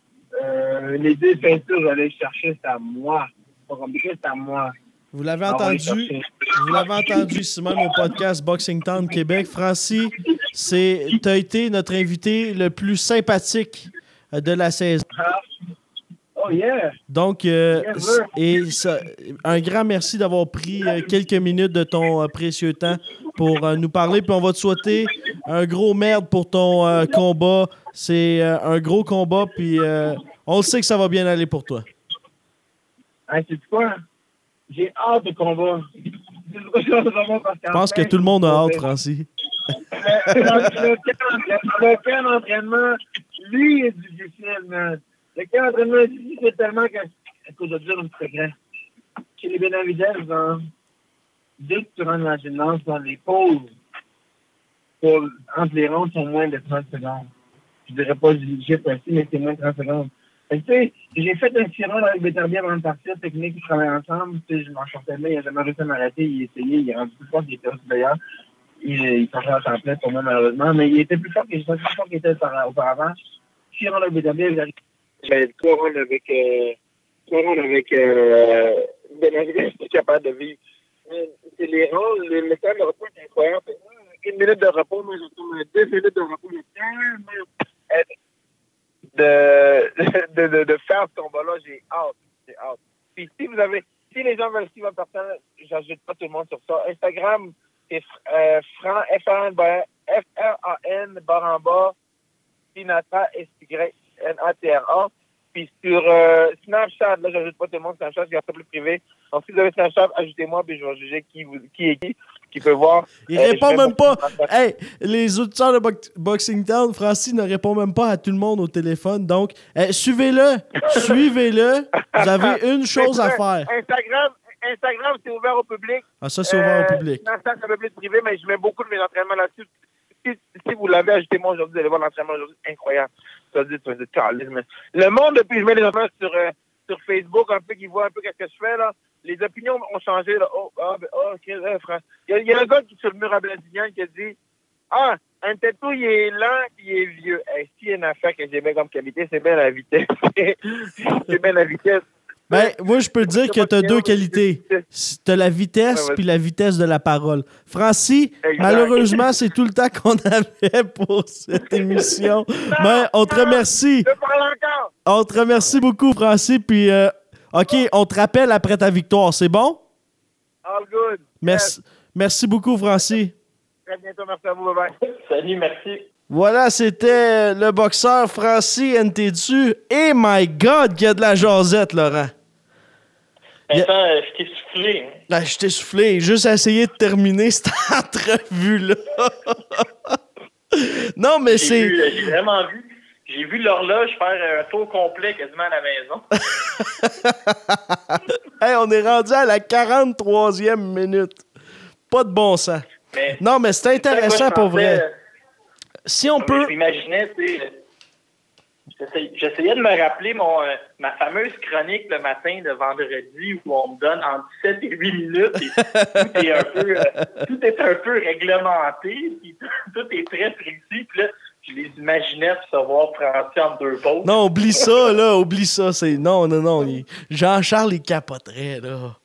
Euh, les deux peintures, j'allais chercher, c'est à moi. Pas compliqué, c'est à moi. Vous l'avez entendu, vous l'avez entendu même au podcast Boxing Town Québec. Francis, c'est, t'as été notre invité le plus sympathique euh, de la saison. Oh yeah! Donc, euh, et ça- un grand merci d'avoir pris euh, quelques minutes de ton précieux temps pour nous parler. Puis on va te souhaiter un gros merde pour ton euh, combat. C'est euh, un gros combat, puis on sait que ça va bien aller pour toi. Hein, c'est quoi? J'ai hâte de combat. Je pense que tout le monde a hâte, Francis. Le, camp d'entraînement- lui, est difficile, man. Le camp d'entraînement est difficile tellement que. Écoute, je vais dire un secret. Chez les Benavidez, dans- dès que tu rentres dans la gymnase, dans les pauses, pour, entre les rondes, sont moins de 30 secondes. Je dirais pas j'ai précis, mais c'est moins de 30 secondes. J'ai fait un round avec Beterbiev avant de partir, technique, ils travaillent ensemble. Je m'en bien, il a jamais réussi à m'arrêter, il a essayé, il est rendu plus fort qu'il était aussi d'ailleurs. Il, il s'en à temps plein pour moi, malheureusement, mais il était plus fort que je plus fort qu'il était aupa- auparavant. Je rendu avec Beterbiev, j'arrive. J'ai trois rounds avec, euh, trois rounds avec, euh, Benavidez, je suis capable de vivre. C'est les rounds, le, le temps de repos est incroyable. Fait que moi, Une minute de repos, moi, j'ai deux minutes de repos, de, *laughs* de, de, de faire ce combat-là, j'ai hâte. J'ai hâte. Si vous avez, si les gens veulent suivre ma personne, j'ajoute pas tout le monde sur ça. Instagram, c'est euh, Fran, F-R-A-N, en S-Y-N-A-T-R-A. Puis sur euh, Snapchat, là, j'ajoute pas tout le monde Snapchat, je garde ça plus privé. Donc si vous avez Snapchat, ajoutez-moi, puis je vais juger qui, vous, qui est qui, qui peut voir. Il Euh, répond même pas. Hey, les auditeurs de Box- Boxing Town, Francis ne répond même pas à tout le monde au téléphone. Donc, suivez-le. *laughs* Suivez-le. Vous avez *laughs* une chose à faire. Instagram, Instagram, c'est ouvert au public. Ah, ça, c'est ouvert au Euh, public. Snapchat, c'est un peu plus privé, mais je mets beaucoup de mes entraînements là-dessus. Si, si vous l'avez ajouté moi aujourd'hui, vous allez voir l'entraînement aujourd'hui. Incroyable. Mais Le monde, depuis que je mets les entraînements sur, euh, sur Facebook, un peu, qui voit un peu ce que je fais, là, les opinions ont changé. Là. Oh, ah, ben, oh, frère. Il y, a- il y a un gars qui, sur le mur à Blasignan qui a dit Ah, un tatou, il est lent, il est vieux. Hey, S'il y a une affaire que j'ai bien comme qualité, c'est bien la vitesse. *laughs* c'est bien la vitesse. Ben, moi, je peux te dire que tu as deux qualités. Tu as la vitesse puis la vitesse de la parole. Francis, Exact. malheureusement, c'est tout le temps qu'on avait pour cette émission. *laughs* Mais on te remercie. Je parle encore. On te remercie beaucoup, Francis. Puis, euh, OK, on te rappelle après ta victoire. C'est bon? All good. Merci, merci beaucoup, Francis. Très bientôt. Merci à vous. Bye bye. Salut, merci. Voilà, c'était le boxeur Francis Ntedu. Et my God, qu'il y a de la jasette, Laurent. Vincent, euh, je t'ai soufflé. hein. Là, je t'ai soufflé. Juste à essayer de terminer *laughs* cette entrevue-là. *laughs* non, mais c'est. euh, j'ai vraiment vu. J'ai vu l'horloge faire un tour complet quasiment à la maison. *laughs* Hey, on est rendu à la 43e minute. Pas de bon sens. Mais Non, mais c'est intéressant pour pensais, vrai. euh, Si on peut. Je m'imaginais, tu sais, j'essayais- de me rappeler mon, euh, ma fameuse chronique le matin de vendredi où on me donne entre 7 et 8 minutes et tout est un peu, euh, *laughs* tout est un peu réglementé, puis *laughs* tout est très précis. Puis là, je les imaginais recevoir Francis en deux pauses. Non, oublie ça, là. Oublie ça. C'est... Non, non, non. il- Jean-Charles, il capoterait, là.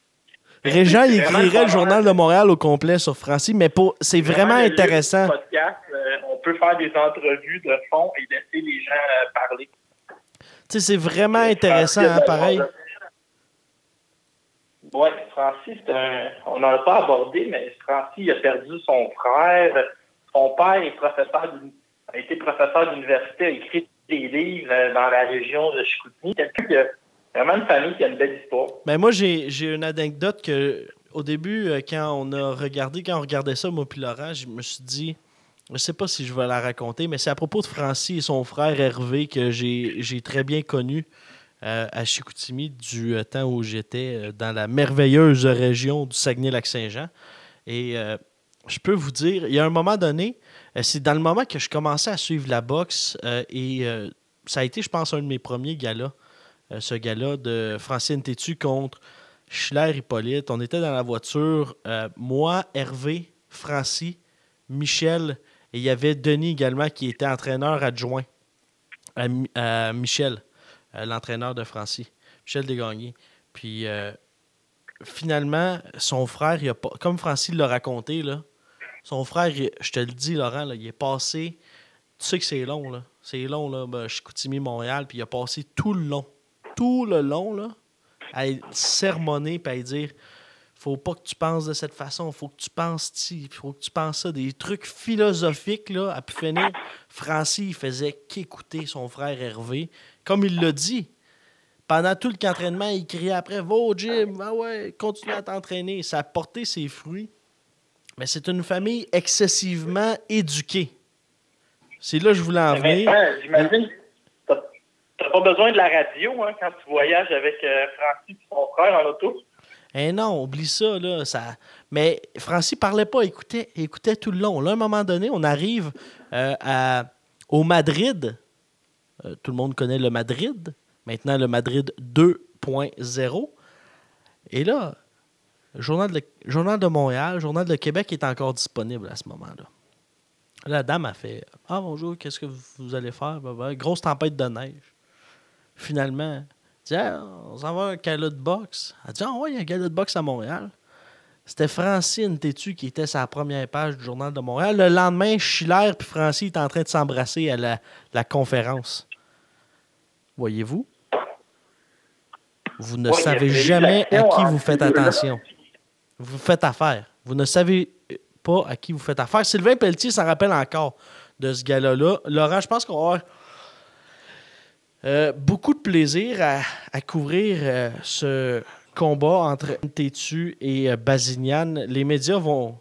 Régent, il écrirait le Journal de Montréal au complet sur Francis, mais pour... c'est vraiment intéressant. podcast, euh, peut faire des entrevues de fond et laisser les gens euh, parler. Tu sais, c'est vraiment intéressant, hein, pareil. Oui, Francis, un- on n'en a pas abordé, mais Francis a perdu son frère. Son père est professeur a été professeur d'université, a écrit des livres euh, dans la région de Chicoutimi. Quelqu'un vraiment une famille qui a une belle histoire. Ben moi, j'ai, une anecdote que, au début, euh, quand on a regardé, quand on regardait ça, moi puis Laurent, je me suis dit, je sais pas si je vais la raconter, mais c'est à propos de Francis et son frère Hervé que j'ai, très bien connu euh, à Chicoutimi du euh, temps où j'étais euh, dans la merveilleuse région du Saguenay-Lac-Saint-Jean. Et je peux vous dire, il y a un moment donné, c'est dans le moment que je commençais à suivre la boxe et ça a été, je pense, un de mes premiers galas. ce gala de Francine Tétu contre Schiller Hippolyte. On était dans la voiture, moi, Hervé, Francis, Michel et il y avait Denis également qui était entraîneur adjoint à, Mi- à Michel, euh, l'entraîneur de Francis, Michel Desgagnés. Puis euh, finalement, son frère, il a pas, comme Francis l'a raconté, son frère, je te le dis, Laurent, il est passé. Tu sais que c'est long, là. C'est long, là. Ben, Chicoutimi, Montréal, puis il a passé tout le long, tout le long, là, à sermonner puis à dire faut pas que tu penses de cette façon, faut que tu penses ci, faut que tu penses ça, des trucs philosophiques, là, à pu finir. Francis, il faisait qu'écouter son frère Hervé, comme il l'a dit. Pendant tout le camp d'entraînement, il criait après Va au gym, ah ouais, continue à t'entraîner. Ça a porté ses fruits. Mais c'est une famille excessivement éduquée. C'est là que je voulais en venir. J'imagine, t'as t'as pas besoin de la radio hein, quand tu voyages avec euh, Francis et son frère en auto. Eh non, oublie ça, là. Ça... Mais Francis parlait pas, écoutait, écoutait tout le long. Là, à un moment donné, on arrive euh, à, au Madrid. Euh, tout le monde connaît le Madrid. Maintenant, le Madrid 2.0. Et là, Journal de, Journal de Montréal, Journal de Québec est encore disponible à ce moment-là. La dame a fait Ah bonjour, qu'est-ce que vous allez faire? Grosse tempête de neige. Finalement, Ah, on s'en va à un gala de boxe. Elle dit Ah ouais, il y a un gala de boxe à Montréal. C'était Francine Tétu qui était sa première page du Journal de Montréal. Le lendemain, Schiller et Francis étaient en train de s'embrasser à la, la conférence. Voyez-vous? Vous ne Ouais, savez jamais à qui vous faites attention. Vous faites affaire. Vous ne savez pas à qui vous faites affaire. Sylvain Pelletier s'en rappelle encore de ce gala-là. Laurent, je pense qu'on va avoir euh, beaucoup de plaisir à, à couvrir euh, ce combat entre Tétu et euh. Les médias vont,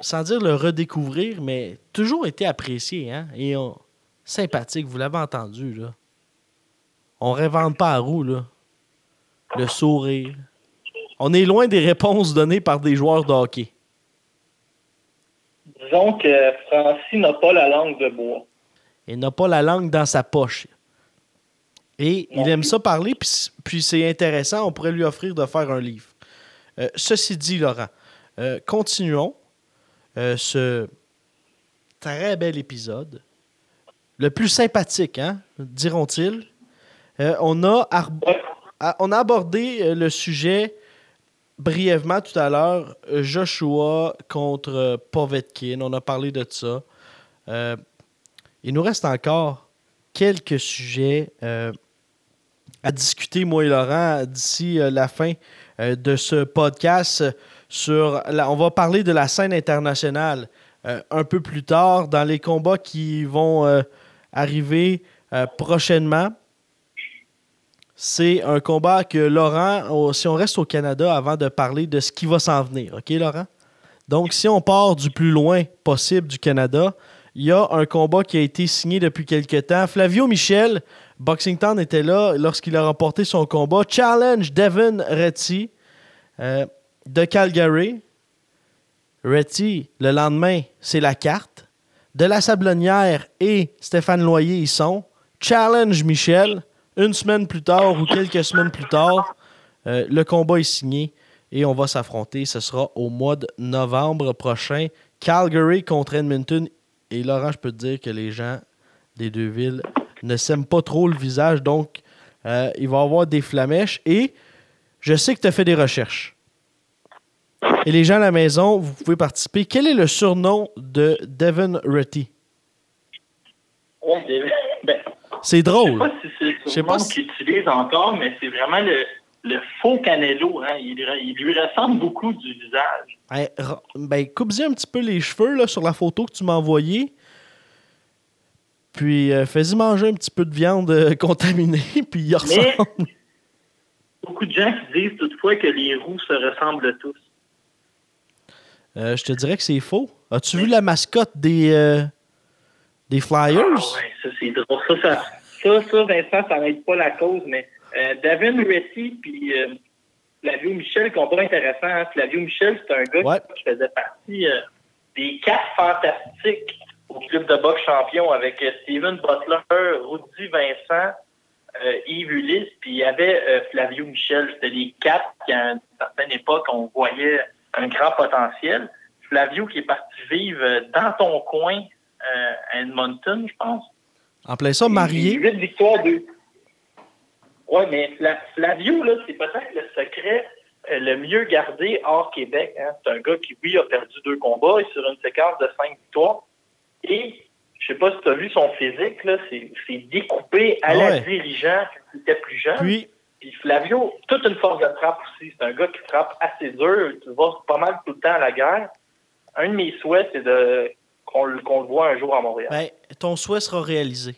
sans dire le redécouvrir, mais toujours été appréciés. Hein? Et on- sympathique, vous l'avez entendu. Là. On réinvente pas à roue. Là. Le sourire. On est loin des réponses données par des joueurs de hockey. Disons que Francis n'a pas la langue de bois. Il n'a pas la langue dans sa poche. Et il aime ça parler, puis, puis c'est intéressant. On pourrait lui offrir de faire un livre. Euh, ceci dit, Laurent, euh, continuons euh, ce très bel épisode. Le plus sympathique, hein, diront-ils. On, a on a abordé le sujet brièvement tout à l'heure. Joshua contre Povetkin. On a parlé de ça. Il nous reste encore quelques sujets discuter, moi et Laurent, d'ici euh, la fin euh, de ce podcast. Sur on va parler de la scène internationale euh, un peu plus tard dans les combats qui vont arriver prochainement. C'est un combat que Laurent, au- si on reste au Canada avant de parler de ce qui va s'en venir, OK, Laurent? Donc, si on part du plus loin possible du Canada, il y a un combat qui a été signé depuis quelque temps. Flavio Michel, Boxington était là lorsqu'il a remporté son combat. Challenge Devin Retty euh, de Calgary. Retty, le lendemain, c'est la carte. De la Sablonnière et Stéphane Loyer y sont. Challenge Michel. Une semaine plus tard ou quelques semaines plus tard, euh, le combat est signé et on va s'affronter. Ce sera au mois de novembre prochain. Calgary contre Edmonton. Et Laurent, je peux te dire que les gens des deux villes ne s'aiment pas trop le visage. Donc, euh, il va y avoir des flamèches. Et je sais que tu as fait des recherches. Et les gens à la maison, vous pouvez participer. Quel est le surnom de Devin c'est- ben, C'est je sais drôle. pas si c'est le si- utilise encore, mais c'est vraiment le, le faux Canelo. Hein. Il, il lui ressemble beaucoup du visage. Hey, ben, coupe-y un petit peu les cheveux là, sur la photo que tu m'as envoyée. Puis, euh, fais-y manger un petit peu de viande euh, *laughs* contaminée, puis il ressemble. Mais beaucoup de gens qui disent toutefois que les roues se ressemblent tous. Euh, je te dirais que c'est faux. As-tu vu la mascotte des, des Flyers? Ah ouais, ça c'est drôle. Ça, ça, ça, ça, Vincent, ça n'aide pas la cause, mais David Retty puis Flavio Michel, combat intéressant. Hein? Flavio Michel, c'est un gars Ouais. qui faisait partie des quatre fantastiques au club de boxe champion avec euh, Steven Butler, Rudy Vincent, euh, Yves Ulysse, puis il y avait euh, Flavio Michel. C'était les quatre qui, à une certaine époque, on voyait un grand potentiel. Flavio qui est parti vivre dans ton coin euh, à Edmonton, je pense. En plein ça, marié. 8 victoires, 2. Oui, mais Fla- Flavio, là, c'est peut-être le secret le mieux gardé hors Québec. hein. C'est un gars qui, oui, a perdu deux combats et sur une séquence de cinq victoires. Et je sais pas si tu as vu son physique, là, c'est découpé à la Ouais. dirigeant quand il était plus jeune. Puis, Puis Flavio, toute une force de frappe aussi. C'est un gars qui frappe assez dur. Tu vois pas mal tout le temps à la guerre. Un de mes souhaits, c'est de qu'on le- qu'on le voit un jour à Montréal. ben, ton souhait sera réalisé.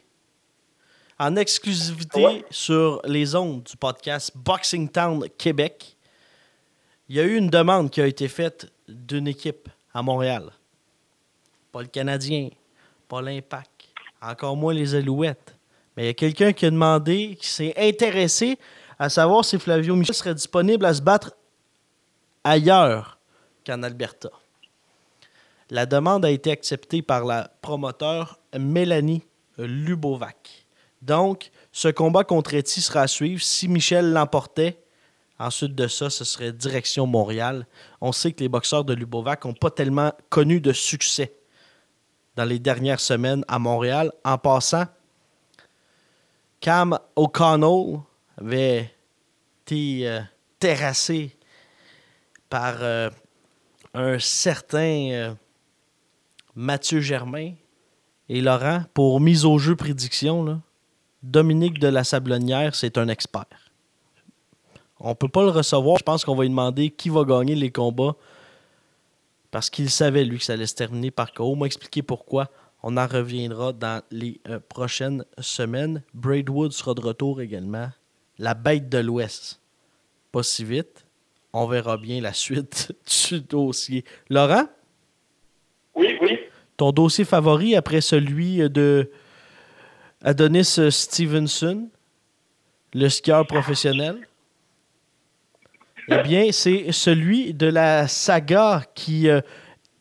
En exclusivité Ouais. sur les ondes du podcast Boxing Town Québec, il y a eu une demande qui a été faite d'une équipe à Montréal. Pas le Canadien, pas l'Impact, encore moins les Alouettes. Mais il y a quelqu'un qui a demandé, qui s'est intéressé à savoir si Flavio Michel serait disponible à se battre ailleurs qu'en Alberta. La demande a été acceptée par la promoteur Mélanie Lubovac. Donc, ce combat contre Etty sera à suivre. Si Michel l'emportait, ensuite de ça, ce serait direction Montréal. On sait que les boxeurs de Lubovac n'ont pas tellement connu de succès dans les dernières semaines à Montréal. En passant, Cam O'Connell avait été euh, terrassé par euh, un certain euh, Mathieu Germain et Laurent pour mise au jeu prédiction. Dominique de la Sablonnière, c'est un expert. On peut pas le recevoir. Je pense qu'on va lui demander qui va gagner les combats parce qu'il savait, lui, que ça allait se terminer par KO. m'a expliqué pourquoi. On en reviendra dans les euh, prochaines semaines. Braidwood sera de retour également. La bête de l'Ouest. Pas si vite. On verra bien la suite *laughs* du dossier. Laurent, Oui, oui. ton dossier favori après celui de Adonis Stevenson, le skieur professionnel? Eh bien, c'est celui de la saga qui. euh,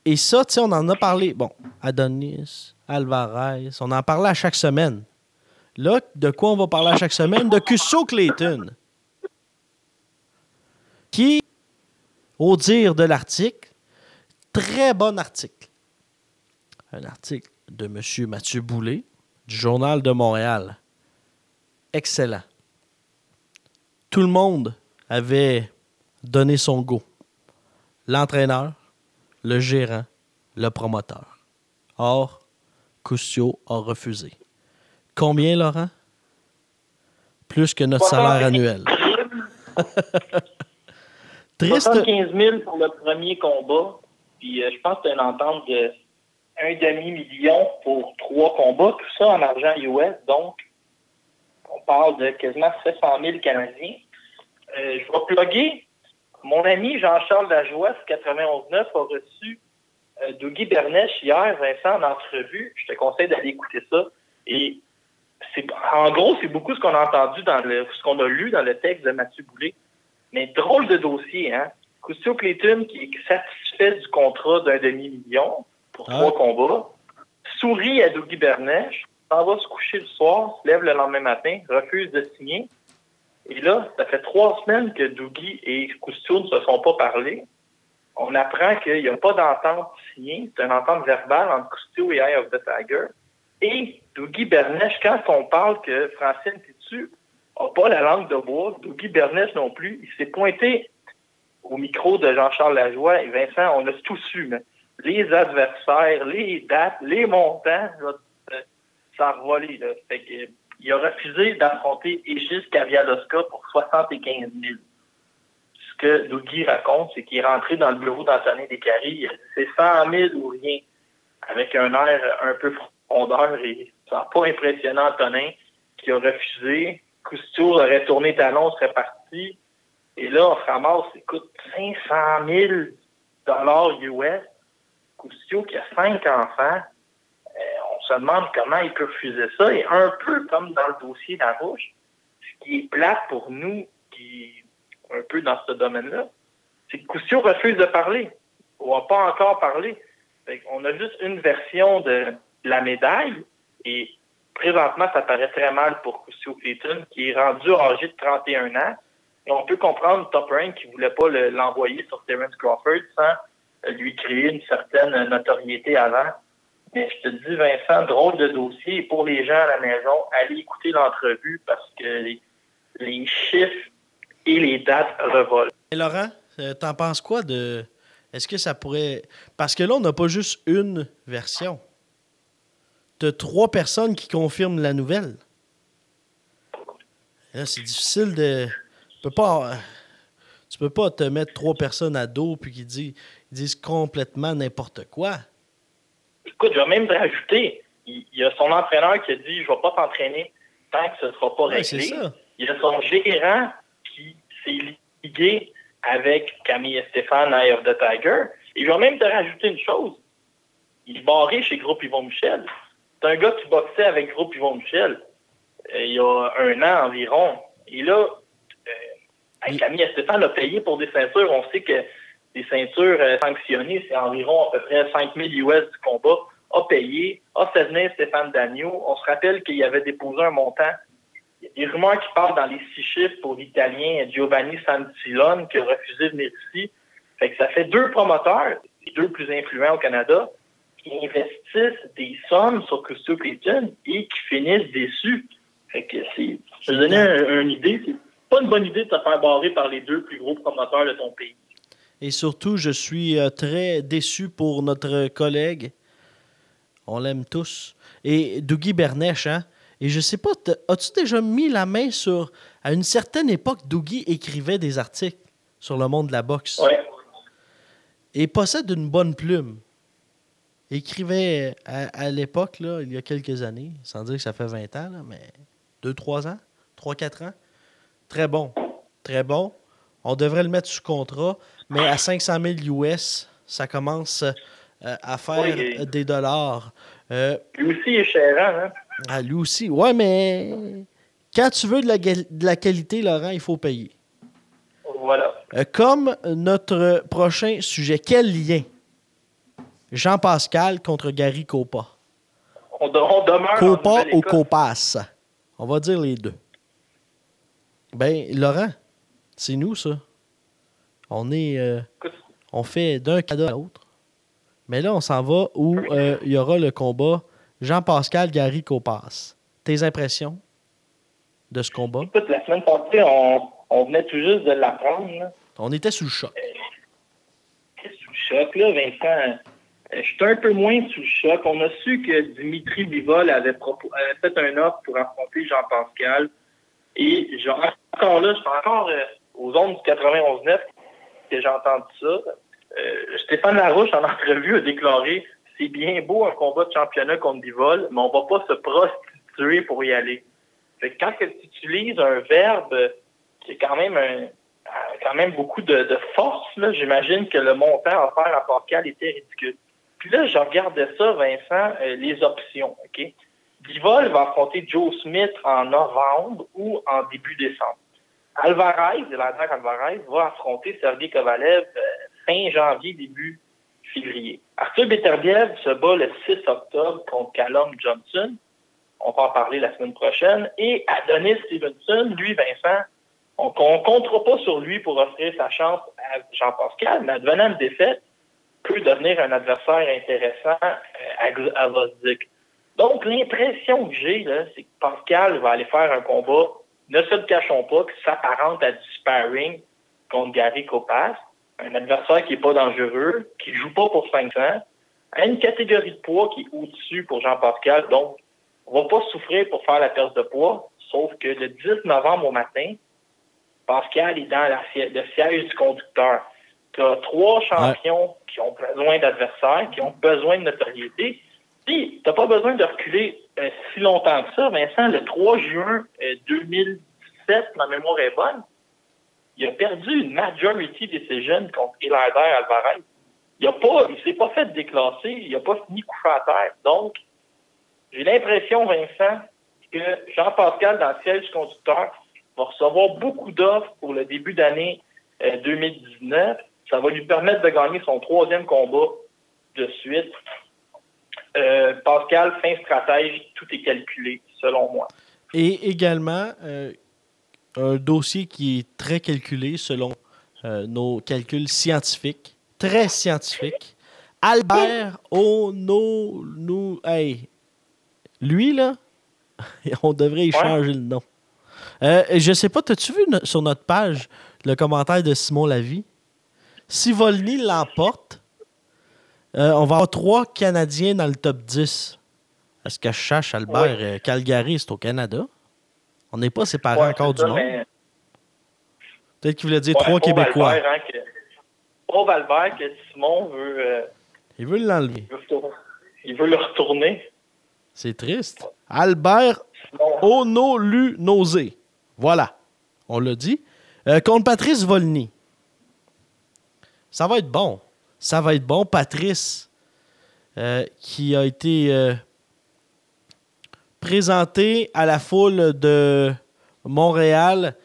et ça, tu sais, on en a parlé. Bon, Adonis, Alvarez, on en parlait à chaque semaine. Là, de quoi on va parler à chaque semaine? De Cusco Clayton. Qui, au dire de l'article, très bon article. Un article de M. Mathieu Boulay, du Journal de Montréal. Excellent. Tout le monde avait donné son go. L'entraîneur, le gérant, le promoteur. Or, Custio a refusé. Combien, Laurent? Plus que notre salaire annuel. *laughs* Triste. 75 000 pour le premier combat. Puis euh, je pense que c'est une entente de un demi-million pour trois combats. Tout ça en argent US. Donc, on parle de quasiment 700 000 Canadiens. Euh, je vais plugger. Mon ami Jean-Charles Lajoie, 91.9, a reçu euh, Dougie Bernèche hier, Vincent, en entrevue. Je te conseille d'aller écouter ça. Et c'est en gros, c'est beaucoup ce qu'on a entendu dans le ce qu'on a lu dans le texte de Mathieu Boulay. Mais drôle de dossier, hein? Custio Clayton qui est satisfait du contrat d'un demi-million pour Ah. trois combats, sourit à Dougie Bernèche, s'en va se coucher le soir, se lève le lendemain matin, refuse de signer. Et là, ça fait trois semaines que Dougie et Custio ne se sont pas parlé. On apprend qu'il n'y a pas d'entente signée. C'est une entente verbale entre Custio et Eye of the Tiger. Et Dougie Bernèche, quand on parle que Francine Titu n'a pas la langue de bois, Dougie Bernèche non plus, il s'est pointé au micro de Jean-Charles Lajoie et Vincent, on a tout su, mais les adversaires, les dates, les montants, euh, ça a revolé. Là. Que, il a refusé d'affronter Égis Kavialoska pour 75 000. Ce que Dougie raconte, c'est qu'il est rentré dans le bureau d'Antonin Descaries, c'est 100 000 ou rien, avec un air un peu frondeur et ça n'a pas impressionné Antonin qui a refusé. Cousteau aurait tourné talon, serait parti. Et là, on se ramasse, écoute, 500 000 dollars US. Cousteau qui a cinq enfants. Se demande comment il peut refuser ça. Et un peu comme dans le dossier d'Arouche, ce qui est plate pour nous, un peu dans ce domaine-là, c'est que Cousteau refuse de parler. On n'a pas encore parlé. On a juste une version de la médaille et présentement, ça paraît très mal pour Cusio Clayton, qui est rendu âgé de 31 ans. Et on peut comprendre Top Rank qui ne voulait pas l'envoyer sur Terence Crawford sans lui créer une certaine notoriété avant. Mais je te dis, Vincent, drôle de dossier. pour les gens à la maison, allez écouter l'entrevue parce que les, chiffres et les dates revolent. Et Laurent, euh, t'en penses quoi de. Est-ce que ça pourrait. Parce que là, on n'a pas juste une version. Tu trois personnes qui confirment la nouvelle. Là, c'est difficile de. Tu peux pas. Tu peux pas te mettre trois personnes à dos puis qui disent, disent complètement n'importe quoi. Écoute, je vais même rajouter, il, y a son entraîneur qui a dit Je vais pas t'entraîner tant que ce ne sera pas réglé. Il y a son gérant qui s'est ligué avec Camille et Stéphane, Eye of the Tiger. Et je vais même te rajouter une chose. Il est barré chez Groupe Yvon Michel. C'est un gars qui boxait avec Groupe Yvon Michel euh, il y a un an environ. Et là, euh, Camille et Stéphane a payé pour des ceintures. On sait que des ceintures euh, sanctionnées, c'est environ à peu près 5 000 US du combat, a payé, a fait venir Stéphane Dagneau. On se rappelle qu'il avait déposé un montant. Il y a des rumeurs qui parlent dans les six chiffres pour l'Italien Giovanni Santilone qui a refusé de venir ici. Fait que ça fait deux promoteurs, les deux plus influents au Canada, qui investissent des sommes sur Custio Clayton et qui finissent déçus. Fait que c'est, je vais donner une idée, c'est pas une bonne idée de se faire barrer par les deux plus gros promoteurs de ton pays. Et surtout, je suis euh, très déçu pour notre collègue. On l'aime tous. Et Dougie Bernèche, hein? Et je sais pas, as-tu déjà mis la main sur. À une certaine époque, Dougie écrivait des articles sur le monde de la boxe? Oui. Et possède une bonne plume. écrivait à, l'époque, il y a quelques années, sans dire que ça fait 20 ans, mais 2-3 ans, 3-4 ans. Très bon. Très bon. On devrait le mettre sous contrat, mais à 500 000 US, ça commence euh, à faire des dollars. Euh, lui aussi est cher, hein? Ah, lui aussi. Ouais, mais quand tu veux de la, de la qualité, Laurent, il faut payer. Voilà. Euh, comme notre prochain sujet, quel lien? Jean-Pascal contre Gary Copa. On, demeure. Copa ou Copas? On va dire les deux. Ben, Laurent, c'est nous, ça. On est. Euh, on fait d'un cadeau à l'autre. Mais là, on s'en va où euh, il y aura le combat Jean-Pascal Gary Copas. Tes impressions de ce combat? Écoute, la semaine passée, on, venait tout juste de l'apprendre. On était sous le choc. Euh, sous le choc, là, Vincent. Je suis un peu moins sous le choc. On a su que Dimitri Bivol avait, fait un offre pour affronter Jean-Pascal. Et encore là, je suis encore aux ondes du 91.9 que j'ai entendu ça. Euh, Stéphane Larouche, en *laughs* entrevue, a déclaré c'est bien beau un combat de championnat contre Divol, mais on va pas se prostituer pour y aller. Quand tu utilises un verbe qui est quand même un, même beaucoup de, force, j'imagine que le montant offert à Pascal était ridicule. Puis là, je regardais ça, Vincent, euh, les options, OK? Divol va affronter Joe Smith en novembre ou en début décembre. Alvarez, l'adversaire Alvarez, va affronter Sergei Kovalev euh, fin janvier, début février. Arthur Beterbiev se bat le 6 octobre contre Callum Johnson. On va en parler la semaine prochaine. Et Adonis Stevenson, lui, Vincent, on ne comptera pas sur lui pour offrir sa chance à Jean-Pascal, mais advenant une défaite, peut devenir un adversaire intéressant euh, à, à Donc, l'impression que j'ai, c'est que Pascal va aller faire un combat ne se le cachons pas, que s'apparente à du sparring contre Gary Copas, un adversaire qui n'est pas dangereux, qui ne joue pas pour 500, à une catégorie de poids qui est au-dessus pour Jean-Pascal. Donc, on ne va pas souffrir pour faire la perte de poids, sauf que le 10 novembre au matin, Pascal est dans le siège du conducteur. Tu as trois champions qui ont besoin d'adversaires, qui ont besoin de notoriété. Puis, tu n'as pas besoin de reculer euh, si longtemps que ça, Vincent, le 3 juin 2017, euh, ma mémoire est bonne, il a perdu une majority decision contre Elander Alvarez. Il ne pas, il s'est pas fait déclasser, il n'a pas fini couché à terre. Donc, j'ai l'impression, Vincent, que Jean-Pascal, dans le siège du conducteur, va recevoir beaucoup d'offres pour le début d'année 2019. Euh, ça va lui permettre de gagner son troisième combat de suite. Euh, Pascal, fin stratège, tout est calculé, selon moi. Et également, euh, un dossier qui est très calculé selon euh, nos calculs scientifiques, très scientifiques. Albert Ono, nous, hey, lui là, *laughs* on devrait y Ouais. changer le nom. Je sais pas, t'as-tu vu no- sur notre page le commentaire de Simon Lavie? Si Volny l'emporte, euh, on va avoir trois Canadiens dans le top 10. Est-ce que je cherche Albert? Ouais. euh, Calgary, c'est au Canada. On n'est pas séparés Ouais, encore du ça, mais- Peut-être qu'il voulait dire Ouais, trois Québécois. Albert, hein, que, pauvre Albert, que Simon veut, euh, Il veut l'enlever. il veut le retourner. C'est triste. Albert Onolunosé. Voilà. On l'a dit. Euh, contre Patrice Volny. Ça va être bon. Ça va être bon. Patrice, euh, qui a été euh, présenté à la foule de Montréal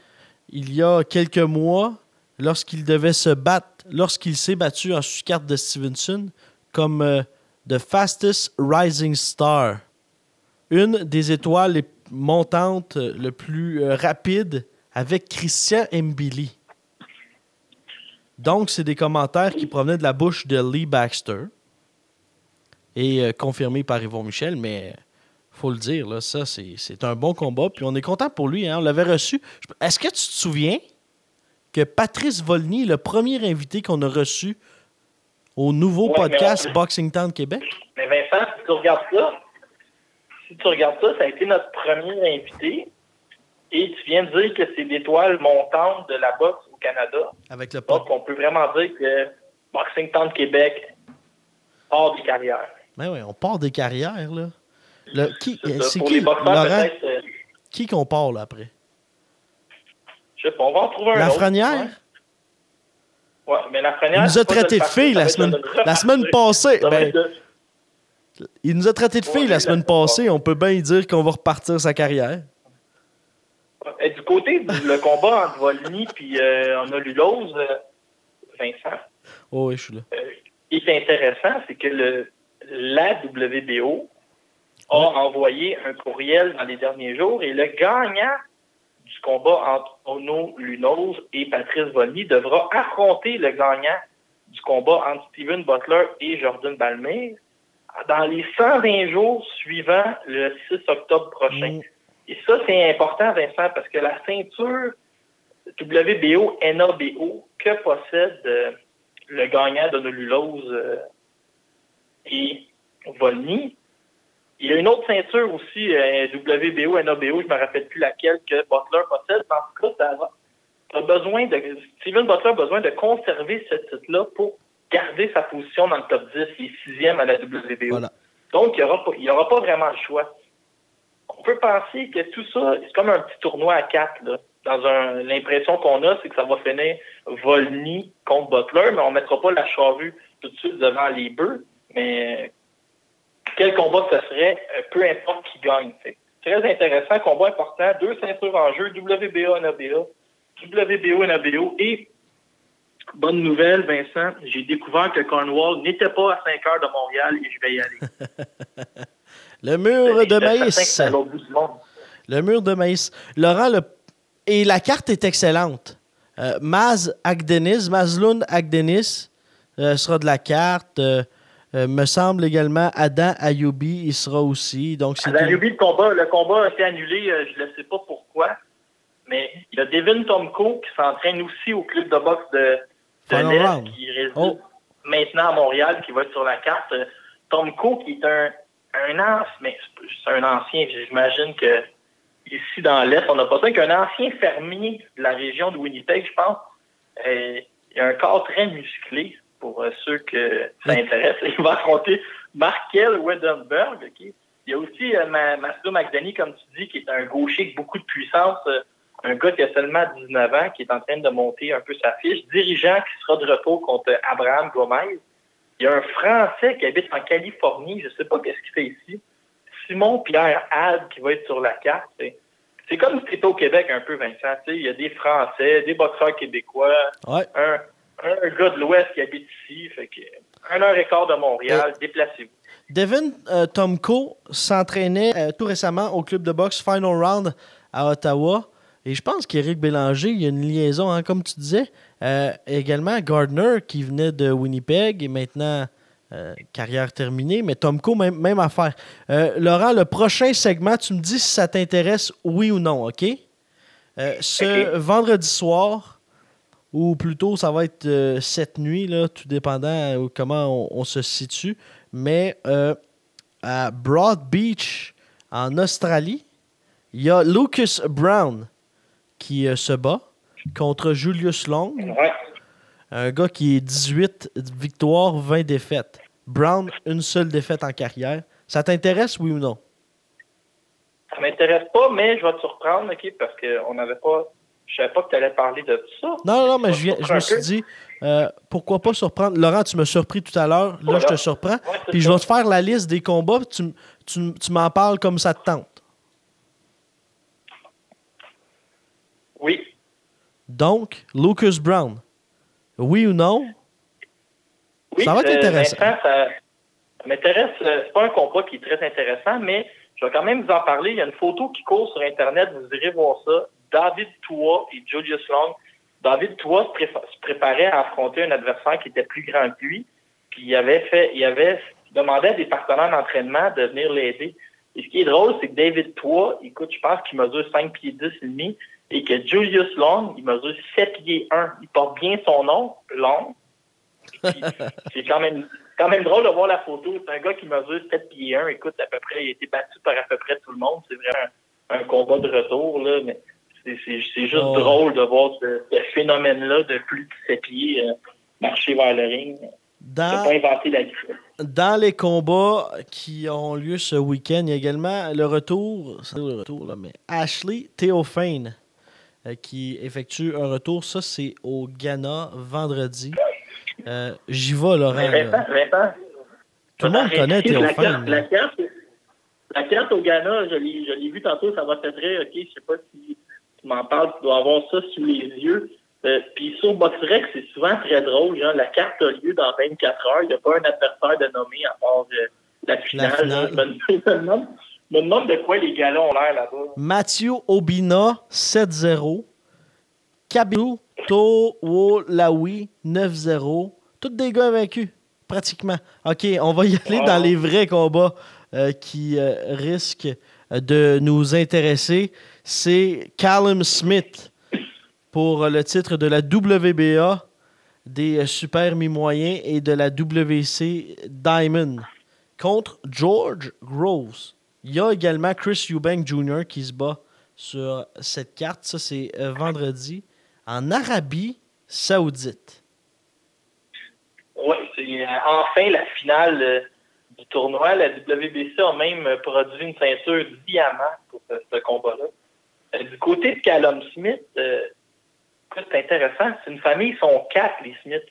il y a quelques mois lorsqu'il devait se battre, lorsqu'il s'est battu en sous-carte de Stevenson comme euh, The Fastest Rising Star une des étoiles les montantes le plus rapide avec Christian Mbili. Donc, c'est des commentaires qui provenaient de la bouche de Lee Baxter et euh, confirmés par Yvon Michel, mais faut le dire, là, ça, c'est un bon combat. Puis on est content pour lui. hein, on l'avait reçu. Est-ce que tu te souviens que Patrice Volny est le premier invité qu'on a reçu au nouveau Ouais, podcast on- Boxing Town Québec? Mais Vincent, si tu regardes ça, si tu regardes ça, ça a été notre premier invité. Et tu viens de dire que c'est l'étoile montante de la boxe Canada. Avec le Donc, on peut vraiment dire que Boxing Town Québec hors des carrières. Ben oui, on part des carrières, là. Le- qui, C'est euh, qui, les boxeurs, Laurent, euh, qui qu'on part, là, après? je sais pas, on va en trouver un La autre. Ouais, Ouais, mais. Il nous a c'est pas traité de filles la semaine, de la semaine passée. Ben, de- il nous a traité de filles la semaine passée. On peut bien dire qu'on va repartir sa carrière. Et du côté du combat entre Volny et euh, Honolulose, euh, Vincent, Oh oui, je suis là. euh, ce qui est intéressant, c'est que le, la WBO a envoyé un courriel dans les derniers jours et le gagnant du combat entre Ono Lunos et Patrice Volny devra affronter le gagnant du combat entre Steven Butler et Jordan Balmer dans les 120 jours suivant le 6 octobre prochain. Mm. Et ça, c'est important, Vincent, parce que la ceinture WBO, NABO, que possède euh, le gagnant d'Honolulose euh, et Volny, il y a une autre ceinture aussi, euh, WBO, NABO, je ne me rappelle plus laquelle, que Butler possède. En tout cas, t'as besoin de, Steven Butler a besoin de conserver ce titre-là pour garder sa position dans le top 10. Il est sixième à la WBO. Voilà. Donc, il n'y aura, aura pas vraiment le choix. On peut penser que tout ça, c'est comme un petit tournoi à quatre. Là. Dans l'impression qu'on a, c'est que ça va finir Volny contre Butler, mais on ne mettra pas la charrue tout de suite devant les bœufs. Mais quel combat ce serait, euh, peu importe qui gagne. Très intéressant, combat important, deux ceintures en jeu, WBA, NABA, WBO, NABO, et bonne nouvelle, Vincent, j'ai découvert que Cornwall n'était pas à 5 heures de Montréal et je vais y aller. *laughs* Le mur de maïs. Le mur de maïs. Laurent, le... et la carte est excellente. Euh, Maz Agdenis, Mazloun Agdenis euh, sera de la carte. Euh, me semble également Adam Ayoubi, il sera aussi. Donc, Ruby, le combat, le combat a été annulé, je ne sais pas pourquoi, mais il y a Devin Tomko qui s'entraîne aussi au club de boxe de, de qui réside Oh. maintenant à Montréal, qui va être sur la carte. Tomko, qui est un, un ancien, mais c'est- un ancien, j'imagine que ici dans l'Est, on n'a pas ça, qu'un ancien fermier de la région de Winnipeg, je pense. Euh, il a un corps très musclé pour euh, ceux que ça intéresse. Il va affronter Markel Wedenberg. Il y a aussi euh, Ma- Maslow McDonny, comme tu dis, qui est un gaucher avec beaucoup de puissance, euh, un gars qui a seulement 19 ans, qui est en train de monter un peu sa fiche, dirigeant qui sera de retour contre Abraham Gomez. Il y a un Français qui habite en Californie, je ne sais pas qu'est-ce qu'il fait ici. Simon Pierre Had qui va être sur la carte. C'est- comme si c'était au Québec un peu, Vincent. tu Il y a des Français, des boxeurs québécois, Ouais. un, un gars de l'Ouest qui habite ici. Fait que Un heure et quart de Montréal, déplacez-vous. Devin euh, Tomko s'entraînait euh, tout récemment au club de boxe Final Round à Ottawa. Et je pense qu'Éric Bélanger, il y a une liaison, hein, comme tu disais. Euh, également, Gardner, qui venait de Winnipeg et maintenant euh, carrière terminée. Mais Tomko, même, même affaire. Euh, Laurent, le prochain segment, tu me dis si ça t'intéresse, oui ou non, OK? Ce vendredi soir, ou plutôt ça va être cette nuit, là, tout dépendant comment on, on se situe. Mais à Broad Beach, en Australie, il y a Lucas Brown qui se bat contre Julius Long, Ouais. un gars qui est 18 victoires, 20 défaites. Brown, une seule défaite en carrière. Ça t'intéresse, oui ou non? Ça m'intéresse pas, mais je vais te surprendre, OK, parce qu'on n'avait pas. Je savais pas que tu allais parler de ça. Non, non, mais Tu je, viens- me suis dit, euh, pourquoi pas surprendre? Laurent, tu m'as surpris tout à l'heure. Là, Voilà. je te surprends. Ouais, Puis je vais te faire la liste des combats. puis Tu, tu, tu m'en parles comme ça te tente. Oui. Donc, Lucas Brown, oui ou non? Oui, Ça va être euh, intéressant. Ça, ça m'intéresse. euh, C'est pas un combat qui est très intéressant, mais je vais quand même vous en parler. Il y a une photo qui court sur Internet, vous irez voir ça. David Toua et Julius Long. David Toua se, se préparait à affronter un adversaire qui était plus grand que lui. Puis il avait fait, il avait demandé à des partenaires d'entraînement de venir l'aider. Et ce qui est drôle, c'est que David Toua, écoute, je pense qu'il mesure 5 pieds 10 et demi, et que Julius Long, il mesure 7 pieds 1. Il porte bien son nom, Long. *laughs* C'est quand même, quand même drôle de voir la photo. C'est un gars qui mesure 7 pieds 1. Écoute, à peu près, il a été battu par à peu près tout le monde. C'est vraiment un, un combat de retour, là, mais c'est, juste Oh. drôle de voir ce, ce phénomène-là de plus de 7 pieds euh, marcher vers le ring. Dans, les combats qui auront lieu ce week-end, il y a également le retour, le retour là, mais Ashley Théophane euh, qui effectue un retour. Ça, c'est au Ghana vendredi. Euh, J'y vais, Laurent. Mais. Vincent, Vincent, Tout le monde connaît Théophane. la, carte, la carte au Ghana, je l'ai, je l'ai vu tantôt, ça va très OK. Je sais pas si tu m'en parles, tu dois avoir ça sous les yeux. Euh, Puis sur BoxRec, c'est souvent très drôle. Genre, la carte a lieu dans 24 heures. Il n'y a pas un adversaire de nommer à part euh, la finale. finale. Je, me, je me demande, je me demande de quoi les gars ont l'air là-bas. Mathieu Obina, 7-0. Kabiru Towolawi, 9-0. Tous des gars vaincus, pratiquement. OK, on va y aller Wow. dans les vrais combats euh, qui euh, risquent de nous intéresser. C'est Callum Smith pour euh, le titre de la WBA des euh, super mi-moyens et de la WC Diamond contre George Groves. Il y a également Chris Eubank Jr. qui se bat sur cette carte. Ça, c'est euh, vendredi en Arabie Saoudite. Oui, c'est enfin la finale du tournoi. La WBC a même produit une ceinture diamant pour ce, combat-là. Du côté de Callum Smith, c'est intéressant. C'est une famille, ils sont quatre, les Smith.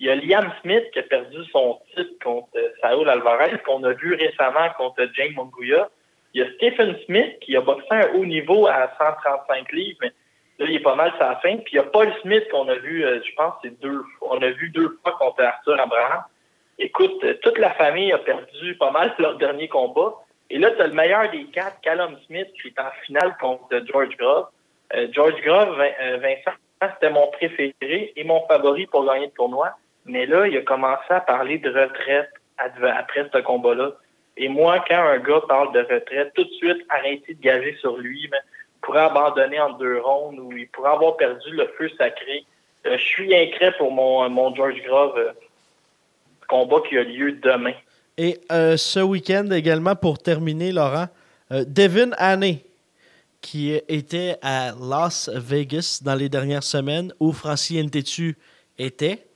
Il y a Liam Smith qui a perdu son titre contre euh, Saul Alvarez, qu'on a vu récemment contre James Monguia. Il y a Stephen Smith qui a boxé un haut niveau à 135 livres, mais là, il est pas mal sur la fin. Puis il y a Paul Smith qu'on a vu, euh, je pense, c'est deux fois. On a vu deux fois contre Arthur Abraham. Écoute, euh, toute la famille a perdu pas mal leur dernier combat. Et là, tu as le meilleur des quatre, Callum Smith, qui est en finale contre George Grove. George Grove, Vin- Vincent, c'était mon préféré et mon favori pour gagner le tournoi. Mais là, il a commencé à parler de retraite après ce combat-là. Et moi, quand un gars parle de retraite, tout de suite, arrêtez de gager sur lui. Il pourrait abandonner en deux rondes ou il pourrait avoir perdu le feu sacré. Euh, je suis inquiet pour mon, mon George Grove euh, combat qui a lieu demain. Et euh, ce week-end également, pour terminer, Laurent, euh, Devin Haney, qui était à Las Vegas dans les dernières semaines, où Francis Ntetu était.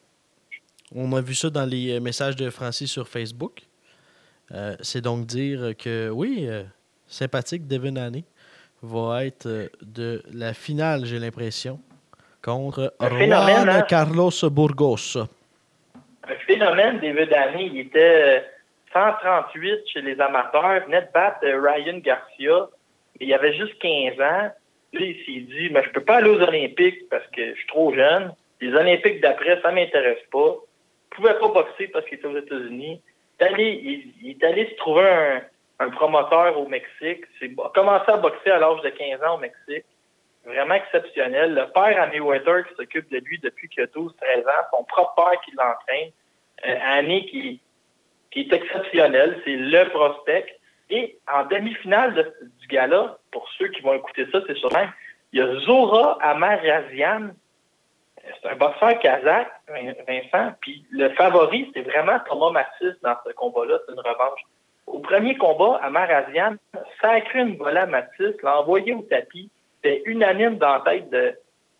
On a vu ça dans les euh, messages de Francis sur Facebook. Euh, C'est donc dire que oui, euh, sympathique Devin Haney va être euh, de la finale, j'ai l'impression, contre Juan hein? Carlos Burgos. Un phénomène, David Haney, il était euh, 138 chez les amateurs, venait de battre Ryan Garcia, il avait juste 15 ans. Là, il s'est dit, mais je peux pas aller aux Olympiques parce que je suis trop jeune. Les Olympiques d'après, ça m'intéresse pas. pouvait pas boxer parce qu'il était aux États-Unis. Il, est allé- il- il se trouver un, promoteur au Mexique. Il a commencé à boxer à l'âge de 15 ans au Mexique. Vraiment exceptionnel. Le père à Mayweather qui s'occupe de lui depuis qu'il a 12-13 ans, son propre père qui l'entraîne. Euh, Annie qui, est exceptionnel, c'est le prospect. Et en demi-finale de- du gala, pour ceux qui vont écouter ça, c'est sûr même, il y a Zora Amarazian. C'est un boxeur kazakh, Vin- Vincent. Puis le favori, c'est vraiment Thomas Mathis dans ce combat-là. C'est une revanche. Au premier combat, Amarazian sacré une volée à Mathis, l'a envoyé au tapis. C'était unanime dans la tête de,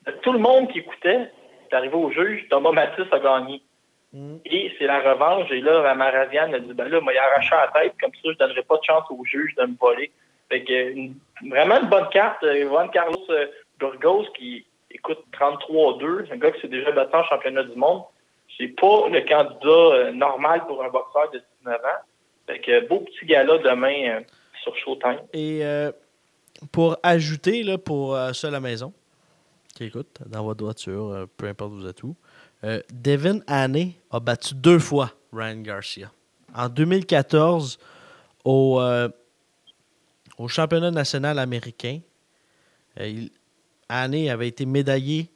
de tout le monde qui écoutait. C'est arrivé au juge, Thomas Mathis a gagné. Et c'est la revanche. Et là, Amarazian a dit, ben là, moi, il a arraché la tête, comme ça, je donnerai pas de chance au juge de me voler. Fait que, vraiment une bonne carte. euh, Juan Carlos euh, Burgos, qui écoute 33-2, un gars qui s'est déjà battu en championnat du monde. C'est pas le candidat euh, normal pour un boxeur de 19 ans. Fait que, beau petit gala demain sur Showtime. Et pour ajouter, là, pour euh, ceux à la maison, qui écoute, dans votre voiture, peu importe vous êtes où, Devin Haney a battu deux fois Ryan Garcia. En 2014, au, au championnat national américain, euh, il- Haney avait été médaillé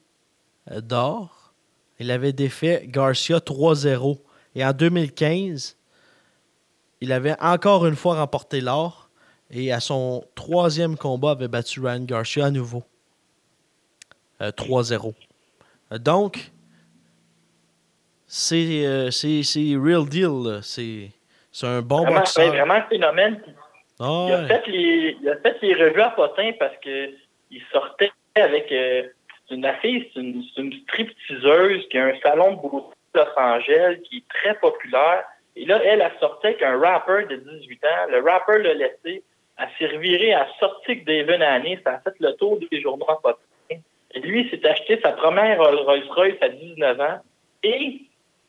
euh, d'or. Il avait défait Garcia 3-0. Et en 2015, il avait encore une fois remporté l'or et à son troisième combat avait battu Ryan Garcia à nouveau. Euh, 3-0. Euh, Donc, c'est euh, c'est c'est real deal. C'est c'est un bon boxeur. ouais, vraiment un phénomène. Ah Il a, ouais. fait les, il a fait les revues à potin parce que il sortait avec euh, une fille, c'est une, une stripteaseuse qui a un salon de beauté de Los Angeles qui est très populaire. Et là, elle a sorti avec un rapper de 18 ans. Le rapper l'a laissé. Elle s'est revirée à sortir que David Haney. Ça a fait le tour des journaux à potin. Et lui, s'est acheté sa première Rolls Royce à 19 ans. Et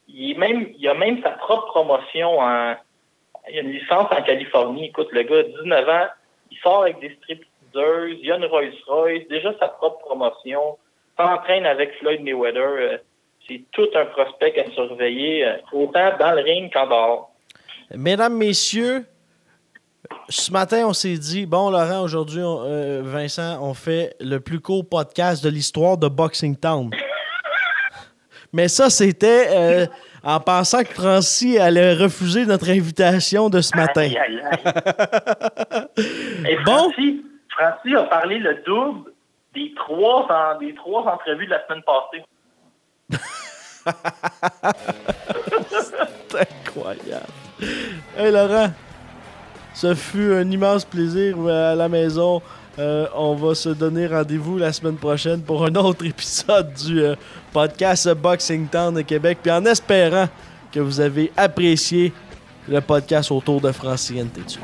il, est même, il a même sa propre promotion en, il a une licence en Californie. Écoute, le gars, 19 ans, il sort avec des stripteaseuses, il a une Rolls-Royce, déjà sa propre promotion, s'entraîne avec Floyd Mayweather. euh, c'est tout un prospect à surveiller, euh, autant dans le ring qu'en dehors. Mesdames, messieurs, ce matin, on s'est dit, bon, Laurent, aujourd'hui, euh, Vincent, on fait le plus court podcast de l'histoire de Boxing Town. *laughs* Mais ça, c'était euh, en pensant que Francie allait refuser notre invitation de ce matin. Aïe, aïe, aïe. *laughs* Et Bon. Francis, Francis a parlé le double des trois, en- des trois entrevues de la semaine passée. *laughs* C'est incroyable. Hey Laurent, ce fut un immense plaisir à la maison. Euh, on va se donner rendez-vous la semaine prochaine pour un autre *laughs* épisode du euh, podcast Boxing Town de Québec. Puis en espérant que vous avez apprécié le podcast autour de Francine Tétu.